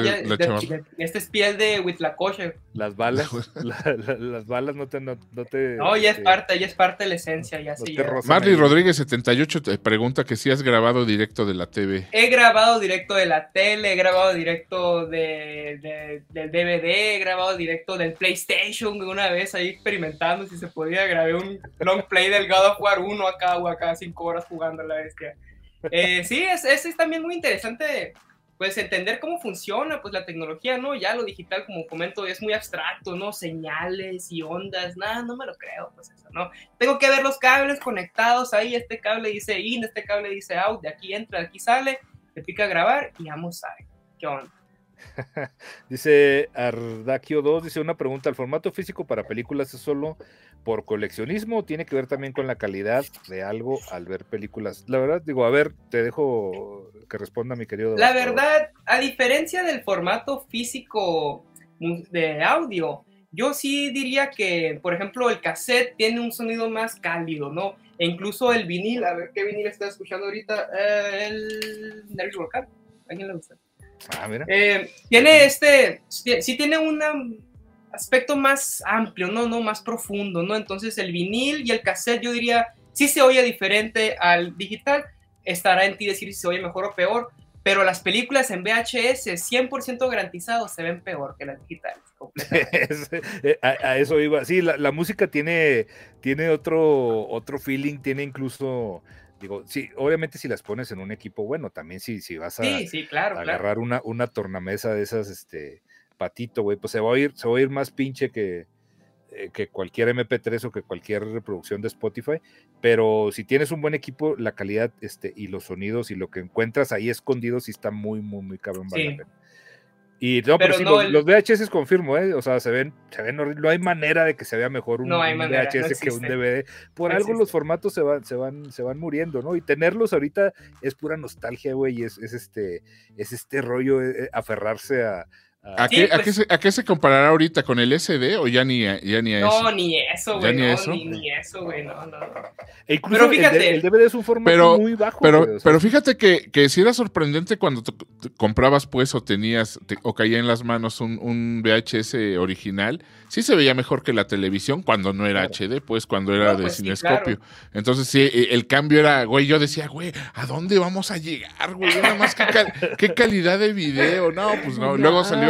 este es piel de Huitlacoche. Las balas, las balas no te, no, te. No, ya es parte, ya es parte de la esencia, ya sí. Marley Rodríguez 78 te pregunta que si has grabado directo de la TV. He grabado directo de la tele, he grabado directo de, del DVD, he grabado directo del PlayStation una vez ahí experimentando si se podía grabar un long play del God of jugar uno acá o acá cinco horas jugando a la bestia. Eh, sí, es, es, también muy interesante, pues entender cómo funciona, pues la tecnología, ¿no? Ya lo digital, como comento, es muy abstracto, ¿no? Señales y ondas, nada, no me lo creo, pues eso, ¿no? Tengo que ver los cables conectados ahí, este cable dice in, este cable dice out, de aquí entra, de aquí sale, te pica grabar y vamos a ver, ¿qué onda? dice Ardaquio 2, dice una pregunta, ¿el formato físico para películas es solo por coleccionismo o tiene que ver también con la calidad de algo al ver películas? La verdad, digo, a ver, te dejo que responda mi querido. La verdad, a diferencia del formato físico de audio, yo sí diría que, por ejemplo, el cassette tiene un sonido más cálido, ¿no? E incluso el vinil, a ver qué vinil está escuchando ahorita, eh, el Nervous Vocal, ¿a quién le gusta? Ah, mira. Eh, tiene este, sí tiene un aspecto más amplio, ¿no? ¿no? Más profundo, ¿no? Entonces el vinil y el cassette yo diría, sí se oye diferente al digital, estará en ti decir si se oye mejor o peor, pero las películas en VHS 100% garantizados se ven peor que las digitales. Eh, a, eso iba. Sí, la, la, música tiene, tiene otro, otro feeling, tiene incluso Digo, sí, obviamente si las pones en un equipo bueno, también si, si vas a, agarrar Una, una tornamesa de esas, este, patito, güey, pues se va a oír, se va a oír más pinche que, eh, que cualquier MP3 o que cualquier reproducción de Spotify, pero si tienes un buen equipo, la calidad este, y los sonidos y lo que encuentras ahí escondido sí está muy, muy, muy cabrón. Vale y no, pero, sí, los, VHS confirmo, ¿eh? O sea, se ven, se ven no hay manera de que se vea mejor un, VHS que un DVD. Por algo los formatos se van, se van, se van muriendo, ¿no? Y tenerlos ahorita es pura nostalgia, güey, es, es este, es este rollo, eh, aferrarse a, ¿A, qué, pues ¿a, qué se, comparará ahorita con el SD o ya ni, ya ni a eso? No, ni eso, güey. No, eso? Ni, eso, güey. No, no. E pero fíjate. El, DVD es un formato muy bajo. Pero, pero fíjate que, que si era sorprendente cuando comprabas, pues, o tenías, o caía en las manos un, un, VHS original. Sí se veía mejor que la televisión cuando no era HD, pues, cuando era de pues cinescopio. Entonces, sí, e, el cambio era, güey, yo decía, güey, ¿a dónde vamos a llegar, güey? Nada más qué, qué calidad de video. No, pues no. Luego salió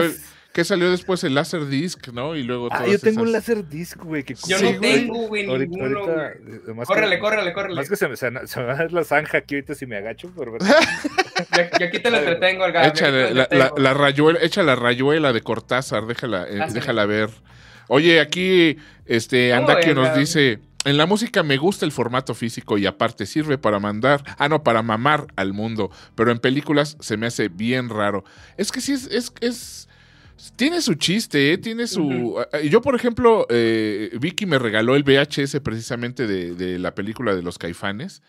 ¿Qué salió después? El Laserdisc, ¿no? Y luego Ah, yo tengo un Laserdisc, güey. Que... Yo no tengo, güey, ninguno, ahorita, Córrele, córrele, córrele. Más que se me, se, me va a dar la zanja aquí ahorita si me agacho, pero... yo, aquí te lo entretengo, al Échale, la, la, la, rayuela, echa la rayuela de Cortázar, déjala, eh, ah, déjala ver. Oye, aquí este Andakio nos dice... En la música me gusta el formato físico y aparte sirve para mandar, ah no, para mamar al mundo, pero en películas se me hace bien raro. Es que sí es, es, es tiene su chiste, ¿eh? tiene su... Yo, por ejemplo, eh, Vicky me regaló el VHS precisamente de, la película de los caifanes,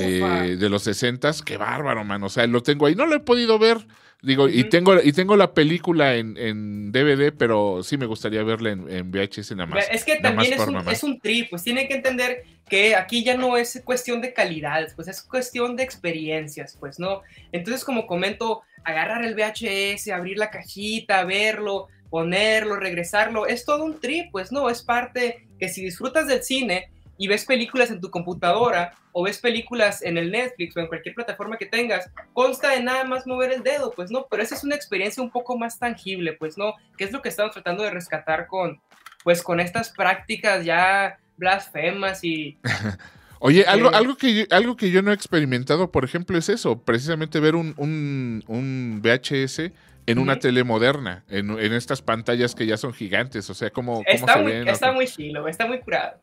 eh, de los 60 Qué bárbaro, man. O sea, lo tengo ahí. No lo he podido ver. Digo, y tengo y tengo la película en, DVD, pero sí me gustaría verla en, VHS nada más. Es que también es un, es un, trip, pues tiene que entender que aquí ya no es cuestión de calidades, pues es cuestión de experiencias, pues, ¿no? Entonces, como comento, agarrar el VHS, abrir la cajita, verlo, ponerlo, regresarlo, es todo un trip, pues no, es parte que si disfrutas del cine y ves películas en tu computadora o ves películas en el Netflix o en cualquier plataforma que tengas, consta de nada más mover el dedo, pues no, pero esa es una experiencia un poco más tangible, pues no, que es lo que estamos tratando de rescatar con, pues con estas prácticas ya blasfemas y... Oye, algo, algo, que yo, algo que yo no he experimentado, por ejemplo, es eso, precisamente ver un, un, un VHS en una tele moderna, en, en, estas pantallas que ya son gigantes, o sea, ¿cómo, está se muy, ven? Está muy chilo, está muy curado.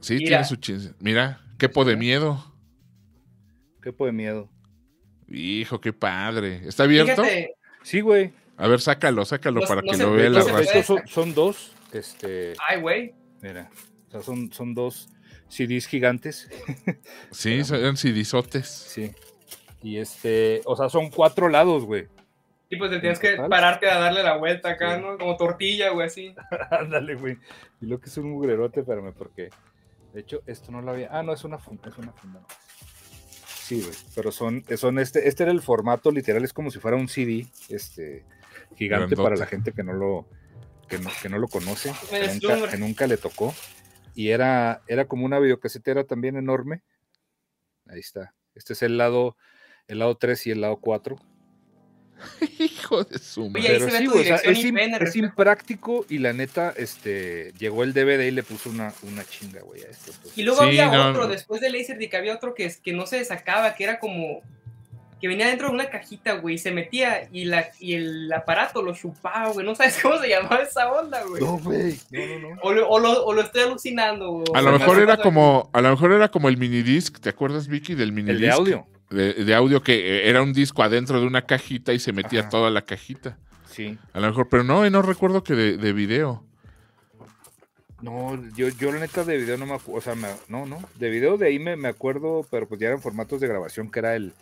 Sí, Mira. tiene su chiste. Mira, qué po de miedo. Qué po de miedo. Hijo, qué padre. ¿Está abierto? Fíjate, Sí, güey. A ver, sácalo, sácalo No- para no que se lo vea no la se raza. son dos, este, Ay, güey. mira, o sea, son, son dos CDs gigantes, Sí, son cidizotes. sí. Y este, o sea, son cuatro lados, güey. Y pues te tienes que pararte a darle la vuelta acá, Sí. ¿no? Como tortilla, güey, así. Ándale, güey. Y lo que es un mugrerote, espérame, porque de hecho esto no lo había. Ah, no, es una funda, es una funda. Sí, güey. Pero son, son este, este era el formato literal, es como si fuera un CD, este, gigante Grandote. para la gente que no lo, que no, que no lo conoce, nunca, que nunca le tocó. Y era, era como una videocasetera también enorme. Ahí está. Este es el lado, el lado 3 y el lado 4. Hijo de su madre. ve sí, o sea, es, impráctico y la neta, este, llegó el DVD y le puso una, una chinga, güey, a esto. pues. Y luego Sí, había no, otro, no. después de Laserdisc había otro que, es- que no se sacaba, que era como... Que venía dentro de una cajita, güey, y se metía y, la, y el aparato lo chupaba, güey. No sabes cómo se llamaba esa onda, güey. No, güey, no, no, no. O, lo, o, lo, o lo estoy alucinando, güey. A lo mejor me era como, a lo mejor era como el minidisc, ¿te acuerdas, Vicky, del El minidisc? de audio. De, de audio que eh, era un disco adentro de una cajita y se metía Ajá. toda la cajita. Sí. A lo mejor, pero no, eh, no recuerdo que de, de video. No, yo, yo la neta de video no me acuerdo, o sea, me- no, no, de video de ahí me, me acuerdo, pero pues ya eran formatos de grabación que era el...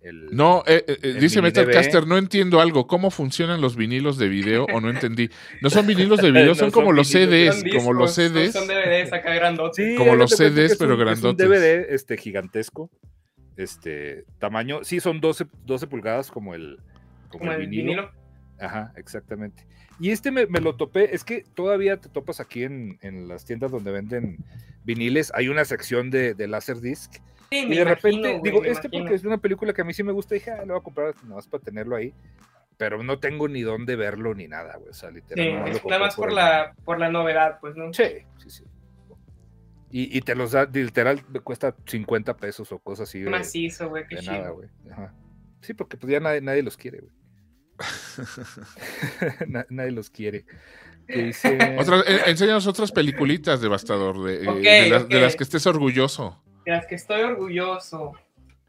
el No, eh, eh, eh, El dice Metalcaster, no entiendo algo. ¿Cómo funcionan los vinilos de video o no entendí? No son vinilos de video, No son son como los vinilos, Son CDs, como los CDs. Son DVDs acá grandotes. Sí, Como los CDs, es pero un- es grandotes. un DVD este, gigantesco, este, tamaño, sí, son 12, 12 pulgadas como el, como Como el el vinilo. vinilo. Ajá, exactamente. Y este me, me lo topé, es que todavía te topas aquí en, en las tiendas donde venden viniles, hay una sección de, de Laserdisc. Sí, Y de repente, digo, este porque es una película que a mí sí me gusta, dije, ah, lo voy a comprar nada más para tenerlo ahí. Pero no tengo ni dónde verlo ni nada, güey. O sea, Sí, literal. nomás lo es compré nada más por la, por la novedad, pues, ¿no? Sí, sí, sí. Y, y te los da, literal, me cuesta 50 pesos o cosas así. Macizo, güey, qué de nada, güey. Ajá. Sí, porque pues ya nadie, nadie los quiere, güey. Na- nadie los quiere. Que dice... Otras, eh, enséñanos otras peliculitas, Devastador, de, eh, de las, ok. de las que estés orgulloso. De las que estoy orgulloso.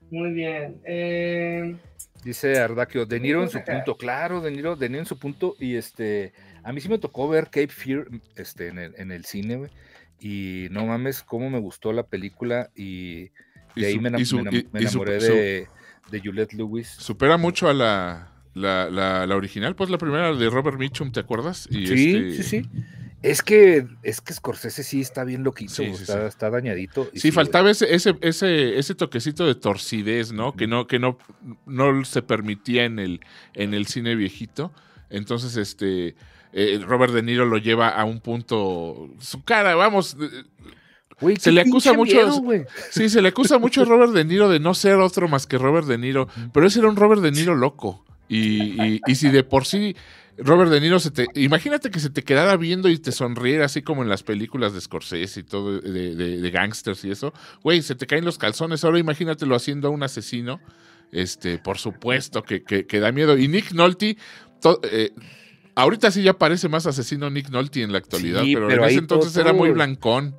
Muy bien. Eh, Dice Ardaquio, De Niro en su punto, claro, De Niro, De Niro en su punto, y este, a mí sí me tocó ver Cape Fear este, en, el, en el cine, y no mames, cómo me gustó la película, y Y de ahí su- me, enam- y su- me enam- y- me y su- enamoré su- de, de Juliette Lewis. Supera mucho a la, la, la, la original, pues la primera de Robert Mitchum, ¿te acuerdas? Y Sí, este- sí, sí. Es que, es que Scorsese sí está bien loquito, Sí, güey, sí, está, sí. está dañadito. y Sí, faltaba ese, ese, ese, ese toquecito de torcidez, ¿no? Que no, que no, no se permitía en el, en el cine viejito. Entonces, este eh, Robert De Niro lo lleva a un punto. Su cara, vamos. eh, Güey, se le acusa mucho- miedo. Sí, se le acusa mucho a Robert De Niro de no ser otro más que Robert De Niro. Pero ese era un Robert De Niro loco. Y, y- y si de por sí Robert De Niro se te. Imagínate que se te quedara viendo y te sonriera así como en las películas de Scorsese y todo, de, de, de gangsters y eso. Güey, se te caen los calzones. Ahora imagínatelo haciendo a un asesino. Este, por supuesto que, que- que da miedo. Y Nick Nolte. to- eh, ahorita sí ya parece más asesino Nick Nolte en la actualidad, Sí, pero, pero en ese entonces todo- era muy blancón.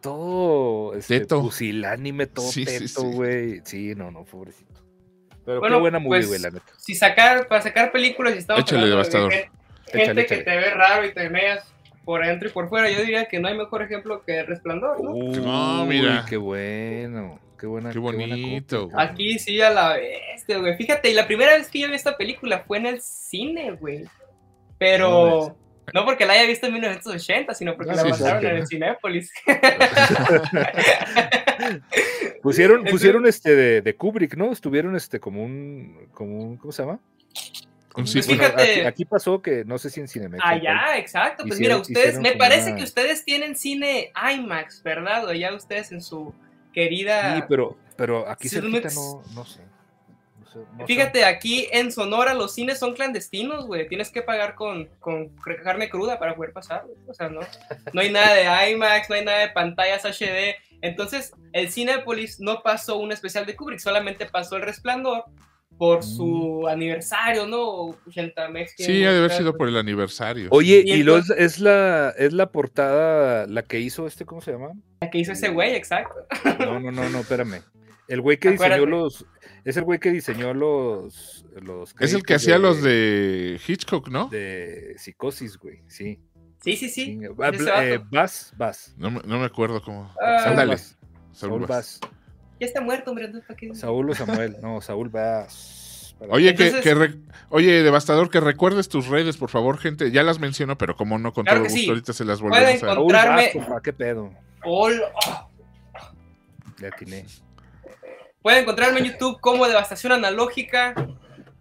Todo este, Teto. pusilánime, todo Sí, teto, sí. güey. Sí, no, no, pobrecito. Pero Bueno, qué buena movie, pues, güey, la neta. si sacar, para sacar películas, y estamos Échale, Devastador. gente, Échale, que échale. te ve raro y te meas por dentro y por fuera, yo diría que no hay mejor ejemplo que Resplandor, ¿no? No, mira. Qué bueno. Qué buena. Qué bonito. Aquí sí a la bestia, güey. Fíjate, y la primera vez que yo vi esta película fue en el cine, güey. Pero no porque la haya visto en 1980, sino porque No, la sí, pasaron sí. en el Cinépolis. Pusieron, pusieron este de, de Kubrick, ¿no? Estuvieron este como un, como un, ¿cómo se llama? Un Pues ciclo. fíjate- aquí, aquí pasó que no sé si en Cinemex. cuál. Allá, exacto. Pues Hicieron- mira, ustedes, me parece una- que ustedes tienen cine IMAX, ¿verdad? O ya ustedes en su querida. Sí, pero, pero aquí Cinemex. no, no sé. No Fíjate, aquí en Sonora los cines son clandestinos, güey. Tienes que pagar con, con carne cruda para poder pasar, O sea, no, no hay nada de IMAX, no hay nada de pantallas HD. Entonces, el Cinepolis no pasó un especial de Kubrick, solamente pasó El Resplandor por su mm. aniversario, ¿no? Sí, ha de haber sido por el aniversario. Oye, y, lo es, la, es la portada, la que hizo este, ¿cómo se llama? La que hizo ese güey, exacto. No, no, no, no, espérame. El güey que diseñó los. Es el güey que diseñó los. los es el que hacía los de Hitchcock, ¿no? De psicosis, güey, sí. Sí, sí, sí. Eh, Bass, Bass. No, no, me acuerdo cómo. Uh, Saúl Bass. Ya está muerto, hombre. Saúl o Samuel. No, Saúl Bass. Oye, que, oye, Devastador, que recuerdes tus redes, por favor, gente. Ya las menciono, pero como no con todo gusto, ahorita se las volvemos a encontrarme... ¿Qué pedo? Ol... Le atiné. Pueden encontrarme en YouTube como Devastación Analógica,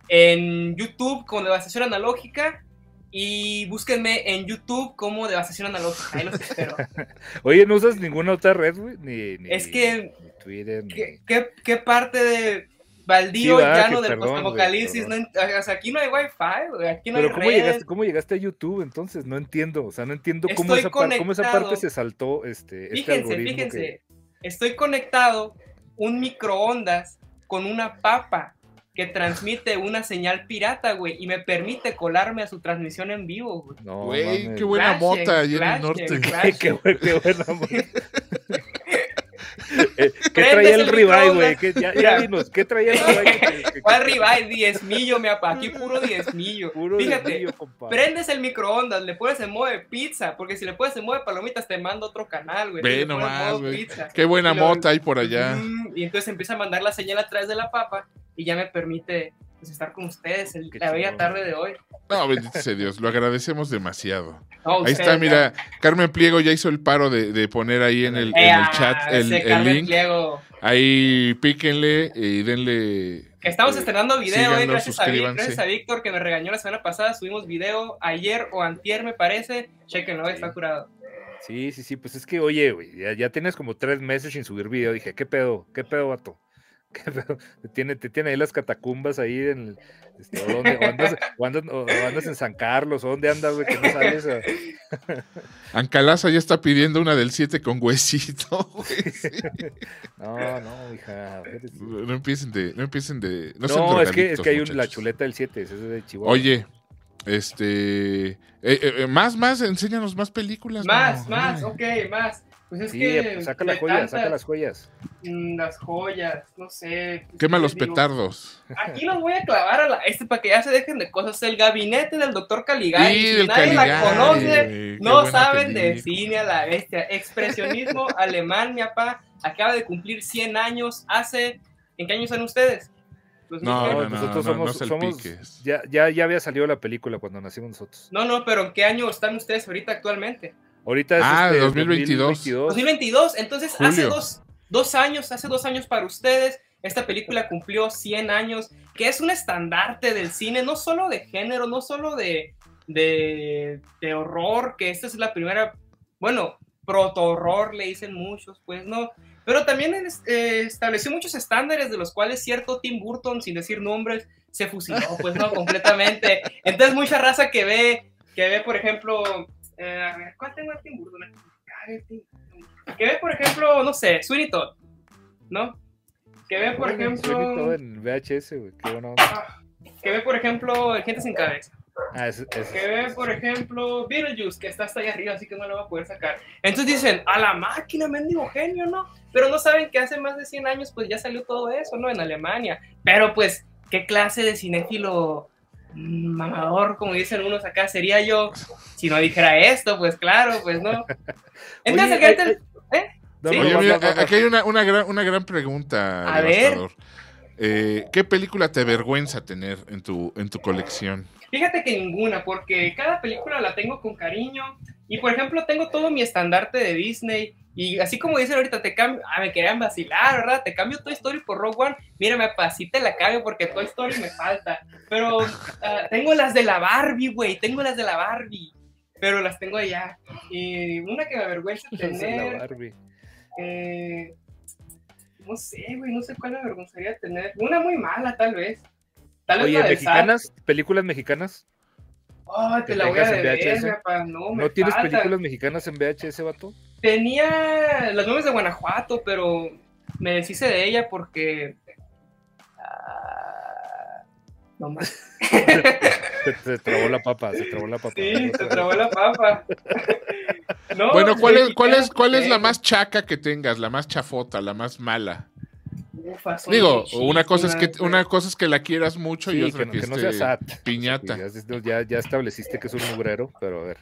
en YouTube como Devastación Analógica y búsquenme en YouTube como Devastación Analógica. Ahí los espero. Oye, ¿no usas ninguna otra red, güey? Ni, es que. Twitter, ¿qué, parte de baldío llano del postapocalipsis? No, o sea, aquí no hay wifi, güey. Aquí no pero hay ¿cómo Llegaste, ¿cómo llegaste a YouTube entonces? No entiendo. O sea, no entiendo cómo esa, cómo esa, parte se saltó. Este, este fíjense, fíjense. Estoy conectado un microondas con una papa que transmite una señal pirata, güey, y me permite colarme a su transmisión en vivo, güey. No, güey, qué buena mota allá en el norte. qué, buena mota. ¿Qué traía el ribeye, güey? Ya, ya dinos, ¿qué traía el ribeye? ¿Cuál ribeye? Diezmillo, mi papá. Aquí puro diezmillo. Puro Fíjate, prendes el microondas, le pones en modo de pizza, porque si le pones en modo de palomitas te manda otro canal, güey. Ve nomás, güey. Qué buena mota hay por allá. y entonces empieza a mandar la señal a través de la papa y ya me permite pues, estar con ustedes en la bella tarde de hoy. No, bendito sea Dios, lo agradecemos demasiado. ahí está, mira, Carmen Pliego ya hizo el paro de, poner ahí en el, chat el, link. Ahí píquenle y denle. estamos eh, estrenando video, eh, gracias, a, gracias a Víctor que me regañó la semana pasada. Subimos video ayer o antier, me parece. Chequenlo, está curado. Sí, sí, sí, pues es que, oye, ya, ya tienes como tres meses sin subir video. Dije, ¿qué pedo? ¿Qué pedo, vato? Te tiene, te tiene ahí las catacumbas ahí en este, o, andas, en San Carlos, o dónde andas, güey, que no sabes. Ancalaza ya está pidiendo una del 7 con huesito. no, no, hija. No empiecen de, no empiecen de. No, es que, es que hay la chuleta del 7, ese es de Chihuahua. Oye, este. Eh, eh, más, más, enséñanos más películas. Más, más, ok, más. Pues es que. Pues saca las joyas, saca las joyas. Mm, las joyas, no sé. Pues, Quema los petardos. Aquí los voy a clavar a la, este para que ya se dejen de cosas. El gabinete del doctor Caligari. si nadie la conoce, no saben de cine a la bestia. Expresionismo alemán, mi papá. Acaba de cumplir 100 años. Hace. ¿En qué años son ustedes? no, no, nosotros somos, somos ya, ya, ya había salido la película cuando nacimos nosotros. No, no, pero ¿en qué año están ustedes ahorita actualmente? Ahorita es ah, 2022. Este, 2022. Entonces, hace dos, dos, años, hace dos años para ustedes, esta película cumplió 100 años, que es un estandarte del cine, no solo de género, no solo de, de, de horror, que esta es la primera, bueno, proto-horror le dicen muchos, pues no. Pero también eh, estableció muchos estándares de los cuales cierto Tim Burton, sin decir nombres, se fusiló, pues no, completamente. Entonces, mucha raza que ve, que ve, por ejemplo, eh, a ver, ¿cuál tengo Tim Burton? Que ve, por ejemplo, no sé, Sweeney Todd, ¿no? Que ve, por ejemplo. Sweeney Todd en VHS, güey, qué bueno. Ah, que ve, por ejemplo, Gente sin cabeza. Ah, es, que ve, por ejemplo, Beetlejuice, que está hasta ahí arriba, así que no lo va a poder sacar. Entonces dicen, a la máquina, mendigo genio, ¿no? Pero no saben que hace más de 100 años, pues ya salió todo eso, ¿no? En Alemania. Pero pues, ¿qué clase de cinéfilo mamador, como dicen unos acá, sería yo si no dijera esto, pues claro, pues no. Entonces, ¿eh? Oye, aquí hay una, una, gran, una gran pregunta. A ver. Eh, ¿Qué película te avergüenza tener en tu, en tu colección? Fíjate que ninguna, porque cada película la tengo con cariño. Y por ejemplo, tengo todo mi estandarte de Disney. Y así como dicen ahorita, te cambio, ah, me querían vacilar, ¿verdad? Te cambio Toy Story por Rogue One. Mírame, así te la cambio porque Toy Story me falta. Pero ah, tengo las de la Barbie, güey, tengo las de la Barbie. Pero las tengo allá. Y una que me avergüenza tener. Eh, no sé, güey, no sé cuál me avergonzaría tener. Una muy mala, tal vez. Tal vez Oye, mexicanas, películas mexicanas. Oh, te la voy a deber, No, ¿No tienes películas mexicanas en VHS, vato? Tenía las nubes de Guanajuato, pero me deshice de ella porque. ah, no más. Se, se trabó la papa, se trabó la papa. Sí, se trabó la papa. No, Bueno, ¿cuál es, cuál es, cuál es la más chaca que tengas? La más chafota, la más mala. Ufa, Digo, una cosa es que una cosa es que la quieras mucho y otra que, que, no- que no esté sea sat. piñata. Ya, ya- ya estableciste que es un mugrero, pero a ver.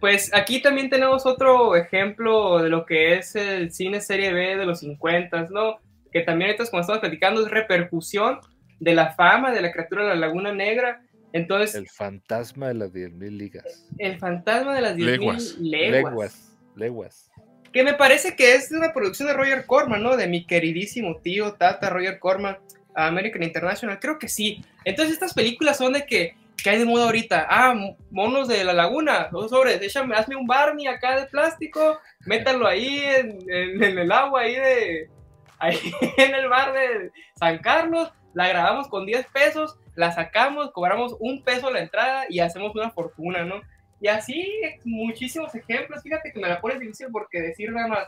Pues aquí también tenemos otro ejemplo de lo que es el cine serie B de los 50, ¿no? Que también ahorita, como estamos platicando, es repercusión de la fama de la criatura de la Laguna Negra. Entonces, el, El fantasma de las 10.000 ligas. fantasma de las 10.000 Leguas. leguas. Leguas. Leguas. Que me parece que es una producción de Roger Corman, ¿no? De mi queridísimo tío, Tata Roger Corman, American International. Creo que sí. Entonces, estas películas son de que, que hay de moda ahorita. Ah, monos de la laguna, dos sobres, échame, hazme un Barney acá de plástico, métalo ahí en, en- en el agua, ahí de. Ahí en el bar de San Carlos, la grabamos con 10 pesos, la sacamos, cobramos un peso la entrada y hacemos una fortuna, ¿no? Y así, muchísimos ejemplos. Fíjate que me la pones difícil porque decir nada más,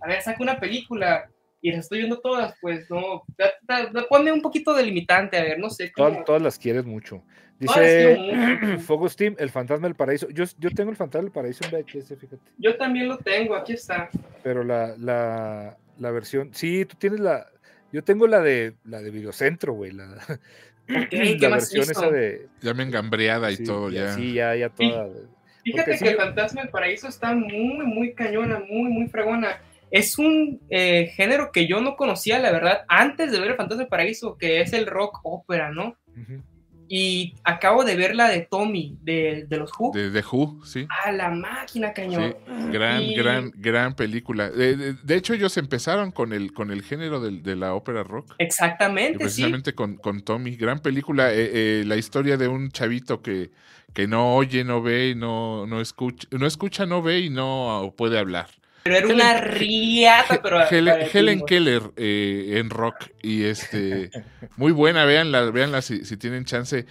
a ver, saca una película y las estoy viendo todas, pues no. da- da- da- ponme un poquito de limitante, a ver, no sé. Todas, cómo- todas las quieres mucho. Dice mucho. Focus Team, el fantasma del paraíso. Yo, yo tengo el fantasma del paraíso en VHS, fíjate. Yo también lo tengo, aquí está. Pero la, la, la versión. Sí, tú tienes la. Yo tengo la de la de Videocentro, güey. La, ¿qué la versión esa de. Ya me engambreada y sí, todo, ya. Sí, ya, ya toda. Fíjate Porque que sí- el Fantasma del Paraíso está muy, muy cañona, muy, muy fregona. Es un eh, género que yo no conocía, la verdad, antes de ver el Fantasma del Paraíso, que es el rock ópera, ¿no? Y acabo de ver la de Tommy, de, de los Who. De, de Who, sí. A la máquina, cañón. Sí, gran, Y- gran, gran película. De, de- de hecho, ellos empezaron con el, con el género de, la ópera rock. Y Exactamente, sí. precisamente con, con Tommy. Gran película. eh, eh, la historia de un chavito que, que no oye, no ve, no, no escucha, no escucha, no ve y no puede hablar. Pero era una riata, pero. Helen, Helen. Keller eh, en rock y este muy buena, véanla, véanla si, si tienen chance.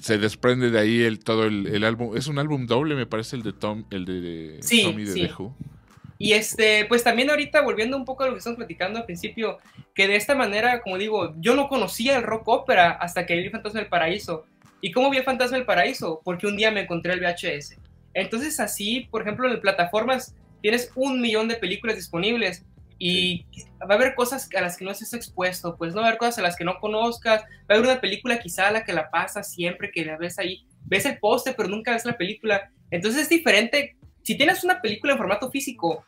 Se desprende de ahí el todo el, el álbum. Es un álbum doble, me parece el de Tom, el de, de Sí, Tommy de sí. The Who. Y este, pues también ahorita volviendo un poco a lo que estamos platicando al principio, que de esta manera, como digo, yo no conocía el rock ópera hasta que vi el Fantasma del Paraíso. ¿Y cómo vi el Fantasma del Paraíso? Porque un día me encontré el VHS. Entonces así, por ejemplo, en plataformas tienes un millón de películas disponibles y va a haber cosas a las que no estés expuesto, pues no va a haber cosas a las que no conozcas, va a haber una película quizá a la que la pasas siempre que la ves ahí, ves el póster pero nunca ves la película. Entonces es diferente, si tienes una película en formato físico,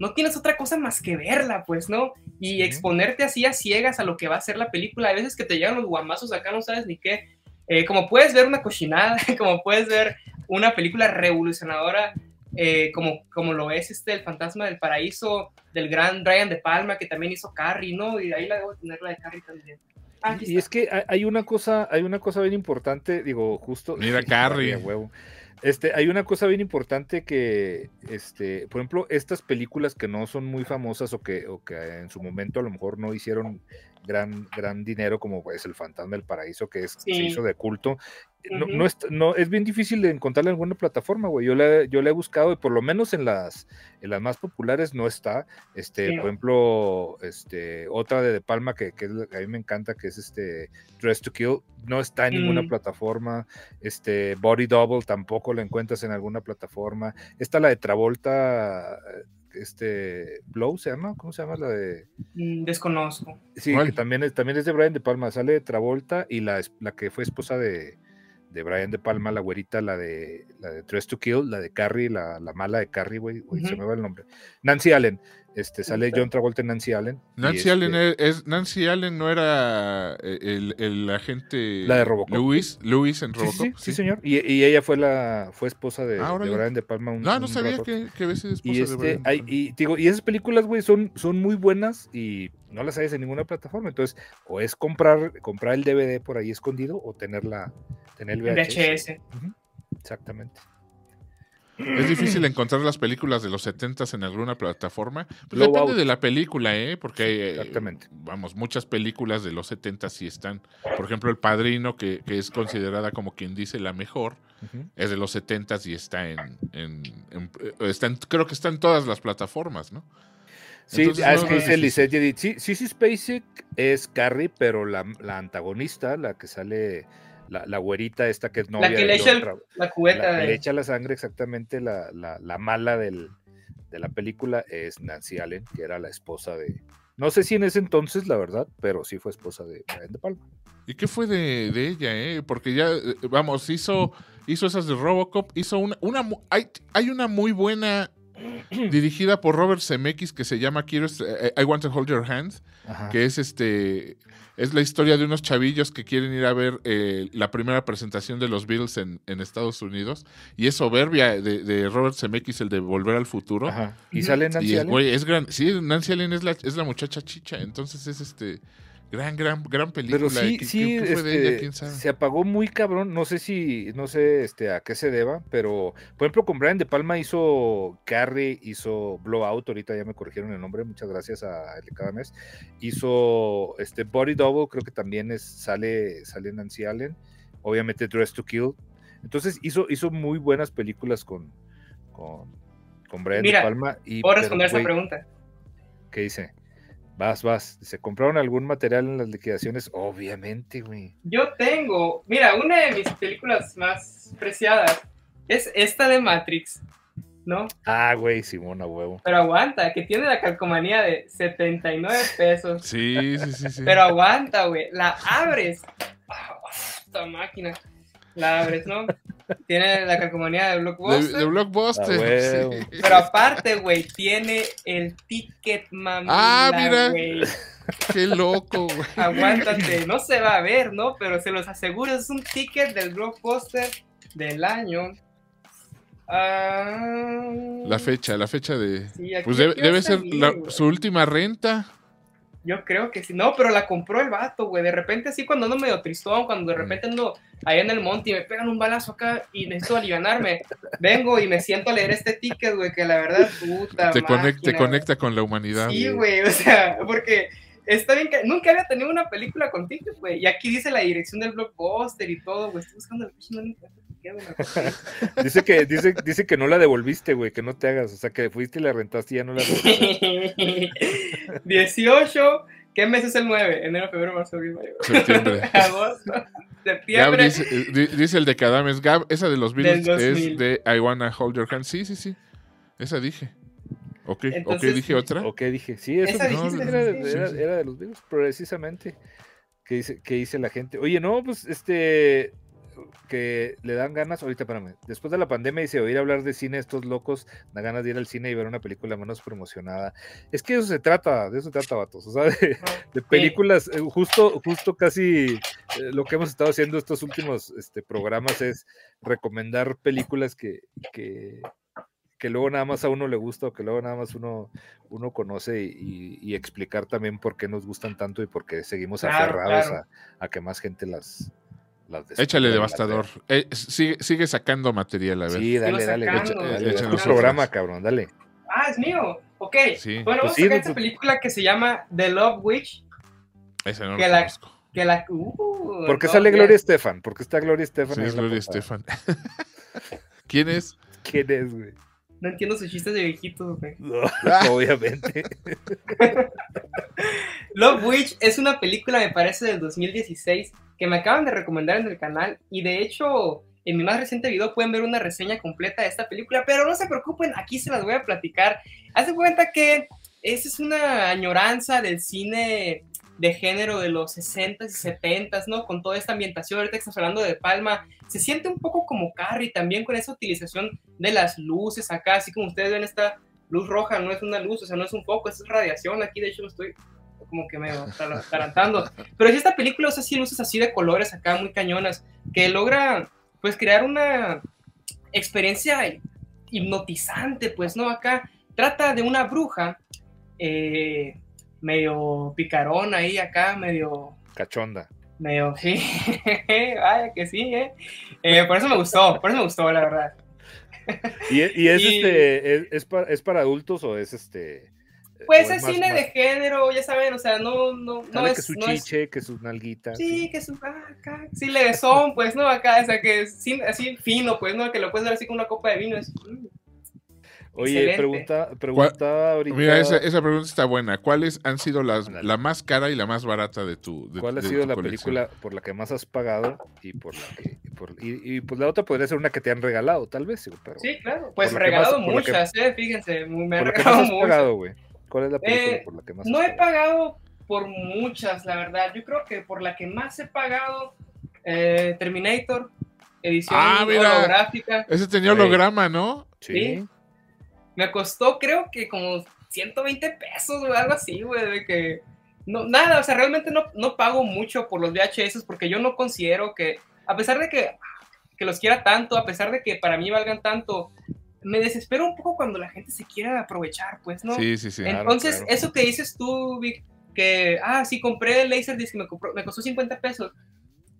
no tienes otra cosa más que verla, pues, ¿no? Y exponerte así a ciegas a lo que va a ser la película. Hay veces que te llegan los guamazos acá, no sabes ni qué. Eh, como puedes ver una cochinada, como puedes ver una película revolucionadora, eh, como, como lo es este El Fantasma del Paraíso, del gran Brian De Palma, que también hizo Carrie, ¿no? Y ahí la debo tener la de Carrie también. Ah, Y está. es que hay- una cosa, hay una cosa bien importante, digo, justo. Mira, Carrie. huevo. Este, hay una cosa bien importante que, este, por ejemplo, estas películas que no son muy famosas o que, o que en su momento a lo mejor no hicieron gran, gran dinero, como es El Fantasma del Paraíso, que es, se Sí. hizo de culto. No, no, es, no, es bien difícil de encontrarla en alguna plataforma, güey. Yo la, yo la he buscado y por lo menos en las, en las más populares no está. Este, Sí. por ejemplo, este, otra de De Palma que, que es la que a mí me encanta, que es este Dress to Kill, no está en ninguna Mm. plataforma. Este, Body Double tampoco la encuentras en alguna plataforma. Esta la de Travolta, este, Blow se llama, ¿cómo se llama la de? Mm, Desconozco. Sí, ¿Cuál? que también es, también es de Brian De Palma, sale de Travolta y la, la que fue esposa de, de Brian De Palma, la güerita, la de la de Dress to Kill, la de Carrie, la, la mala de Carrie, güey, güey, se me va el nombre. Nancy Allen, este, sale. John Travolta y Nancy Allen. Nancy este, Allen es, es- Nancy Allen no era eh, el, el agente La de Robocop. Luis, Luis en Sí, sí, Robocop. sí, sí, señor. Y, y ella fue la fue esposa de, Ah, de. Brian De Palma. Un, No, no un sabía ratote. que, que sido esposa Y de este, Brian. hay- y digo, y esas películas, güey, son, son muy buenas y no las hayas en ninguna plataforma. Entonces, o es comprar, comprar el DVD por ahí escondido o tenerla, tener el VHS. Exactamente. Es difícil encontrar las películas de los 70 en alguna plataforma. Pues depende de la película, ¿eh? Porque hay, eh, Exactamente. vamos, muchas películas de los 70 sí están. Por ejemplo, El Padrino, que, es considerada como quien dice la mejor, es de los 70 y está en, en, en, creo que está en todas las plataformas, ¿no? Sí, ah, es que dice Lisette sí, sí, sí, Spacek es Carrie, pero la, la, antagonista, la que sale, la, la güerita esta que es novia. La que le echa la cubeta. La que le echa la sangre, exactamente, la, la mala del, de la película es Nancy Allen, que era la esposa de... No sé si en ese entonces, la verdad, pero sí fue esposa de Brian De Palma. ¿Y qué fue de, de ella, eh? Porque ya, eh, vamos, hizo, hizo esas de Robocop, hizo una... una hay, hay una muy buena dirigida por Robert Zemeckis que se llama Quiero, eh, I Want to Hold Your Hand, que es este es la historia de unos chavillos que quieren ir a ver eh, la primera presentación de los Beatles en, Estados Unidos y es soberbia de, Robert Zemeckis el de Volver al Futuro. Y sale Nancy Allen. es gran, sí, Nancy Allen es la, es la muchacha chicha, entonces es este Gran, gran, gran película. Pero sí, sí, este, se apagó muy cabrón. No sé si, no sé este, a qué se deba, pero por ejemplo, con Brian De Palma hizo Carrie, hizo Blowout, ahorita ya me corrigieron el nombre, muchas gracias a él cada mes. Hizo este Body Double, creo que también es, sale, sale Nancy Allen. Obviamente Dress to Kill. Entonces hizo, hizo muy buenas películas con, con, con Brian De Palma. Y, ¿Puedo responder esa pregunta? ¿Qué dice? Vas, vas. ¿Se compraron algún material en las liquidaciones? Obviamente, güey. Yo tengo, mira, una de mis películas más preciadas es esta de Matrix, ¿no? Ah, güey, Simona, huevo. Pero aguanta, que tiene la calcomanía de 79 pesos. Sí, sí, sí, sí. Pero aguanta, güey. La abres. esta máquina. La abres, ¿no? Tiene la calcomanía de Blockbuster. De, Blockbuster. Ah, Pero aparte, güey, tiene el ticket mamila, Ah, mira. Qué loco, güey. Aguántate, no se va a ver, ¿no? Pero se los aseguro, es un ticket del Blockbuster del año. Ah. la fecha, la fecha de. pues debe, ser su última renta. Yo creo que sí. No, pero la compró el vato, güey. De repente, así cuando ando medio tristón, cuando de repente ando ahí en el monte y me pegan un balazo acá y necesito alivianarme, vengo y me siento a leer este ticket, güey, que la verdad, puta. Te, te conecta con la humanidad. Sí, güey, o sea, porque está bien que nunca había tenido una película con tickets, güey. Y aquí dice la dirección del blockbuster y todo, güey. Estoy buscando el no dice que dice, dice que no la devolviste, güey, que no te hagas, o sea, que fuiste y la rentaste y ya no la devolviste. 18, ¿qué mes es el 9? Enero, febrero, marzo, abril, mayo. Septiembre. Agosto, septiembre. dice, el de Cadames, Gab, esa de los Beatles es de I Wanna Hold Your Hand. Sí, sí, sí. Esa dije. ¿O qué? ¿O qué dije otra? ¿O qué dije? Sí, eso no, era, era, de los Beatles, precisamente. Que dice, que dice la gente. Oye, no, pues este que le dan ganas, ahorita espérame, después de la pandemia dice oír hablar de cine, estos locos, da ganas de ir al cine y ver una película menos promocionada. Es que eso se trata, de eso se trata, vatos, o sea, de, películas, eh, justo, justo casi eh, lo que hemos estado haciendo estos últimos este, programas es recomendar películas que, que, que luego nada más a uno le gusta o que luego nada más uno, uno conoce y, explicar también por qué nos gustan tanto y por qué seguimos aferrados a, que más gente las, Échale devastador. Eh, sigue, sacando material, a ver. Sí, dale, dale. es tu programa, cabrón, dale. Ah, es mío. Ok. Bueno, vamos pues a sacar esta película que se llama The Love Witch. Esa no que la, conozco. Que la, uh, ¿Por qué sale Gloria Estefan? ¿Por qué está Gloria Estefan? Sí, es Gloria Estefan. ¿Quién es? ¿Quién es, güey? No entiendo sus chistes de viejitos, güey. obviamente. Love Witch es una película, me parece, del 2016 que me acaban de recomendar en el canal y de hecho en mi más reciente video pueden ver una reseña completa de esta película, pero no se preocupen, aquí se las voy a platicar. Haz cuenta que esa es una añoranza del cine de género de los 60s y 70s, ¿no? Con toda esta ambientación, ahorita que estamos hablando de Palma, se siente un poco como Carrie también con esa utilización de las luces acá, así como ustedes ven esta luz roja, no es una luz, o sea, no es un foco, es radiación, aquí de hecho lo estoy como que me atarantando. Pero si esta película usa así luces así de colores acá muy cañonas, que logra pues crear una experiencia hipnotizante, pues, ¿no? Acá trata de una bruja eh, medio picarona ahí acá, medio... Cachonda. Medio, sí, vaya que sí, ¿eh? ¿eh? Por eso me gustó, por eso me gustó, la verdad. ¿Y, y es este, es, es, para, es para adultos o es este? Pues es, cine de género, ya saben, o sea, no, no, no es. Que su chiche, que sus nalguitas. Sí, que su. Ah, acá, sí, le son, pues, ¿no? Acá, o sea, que es así fino, pues, ¿no? Que lo puedes ver así con una copa de vino. Es, mm, Oye, pregunta, pregunta ahorita. Mira, esa, esa, pregunta está buena. ¿Cuáles han sido las, la más cara y la más barata de tu ¿Cuál ha sido la película por la que más has pagado y por la que y, y, pues la otra podría ser una que te han regalado, tal vez. Pero sí, claro. Pues regalado muchas, eh, fíjense, me han regalado muchas. Pagado, güey? ¿Cuál es la película eh, por la que más No he pagado por muchas, la verdad. Yo creo que por la que más he pagado, eh, Terminator, edición ah, holográfica. Ese tenía holograma, ¿no? Sí. Me costó, creo que como 120 pesos o algo así, güey, de que... No, nada, o sea, realmente no, no pago mucho por los VHS porque yo no considero que, a pesar de que, que los quiera tanto, a pesar de que para mí valgan tanto, me desespero un poco cuando la gente se quiere aprovechar, pues, ¿no? Sí, sí, sí. Entonces, eso que dices tú, Vic, que, ah, sí, compré el Laserdisc me, me costó 50 pesos,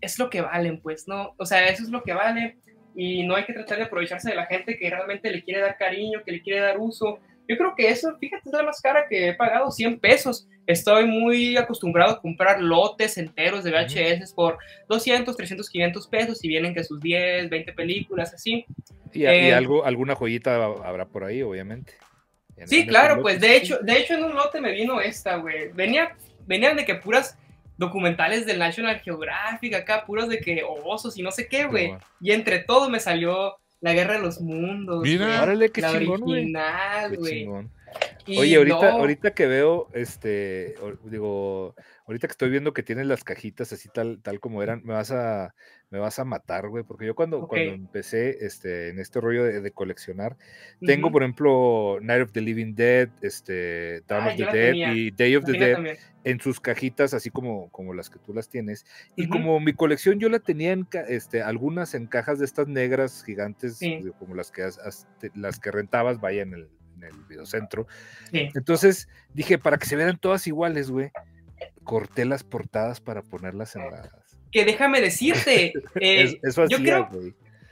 es lo que valen, pues, ¿no? O sea, eso es lo que vale y no hay que tratar de aprovecharse de la gente que realmente le quiere dar cariño, que le quiere dar uso. Yo creo que eso, fíjate, es la más cara que he pagado, 100 pesos. Estoy muy acostumbrado a comprar lotes enteros de VHS por 200, 300, 500 pesos y vienen que sus 10, 20 películas, así. Y, eh, algo, alguna joyita habrá por ahí, obviamente. sí, claro, pues de hecho, de hecho en un lote me vino esta, güey. Venía, venían de que puras documentales del National Geographic, acá puros de que osos y no sé qué, güey. Y entre todo me salió La Guerra de los Mundos. Mira, órale, qué la original, güey. Oye, ahorita, ahorita que veo, este, digo, ahorita que estoy viendo que tienes las cajitas así tal, tal como eran, me vas a, me vas a matar, güey, porque yo cuando, cuando empecé este, en este rollo de, coleccionar, tengo, por ejemplo, Night of the Living Dead, este, Dawn of the Dead y Day of the Dead en sus cajitas, así como, como las que tú las tienes. Y como mi colección yo la tenía en, este, algunas en cajas de estas negras gigantes, como las que, las que rentabas, vaya en el, en el videocentro. Entonces dije, para que se vieran todas iguales, güey, corté las portadas para ponerlas en las que déjame decirte, eh, yo, creo,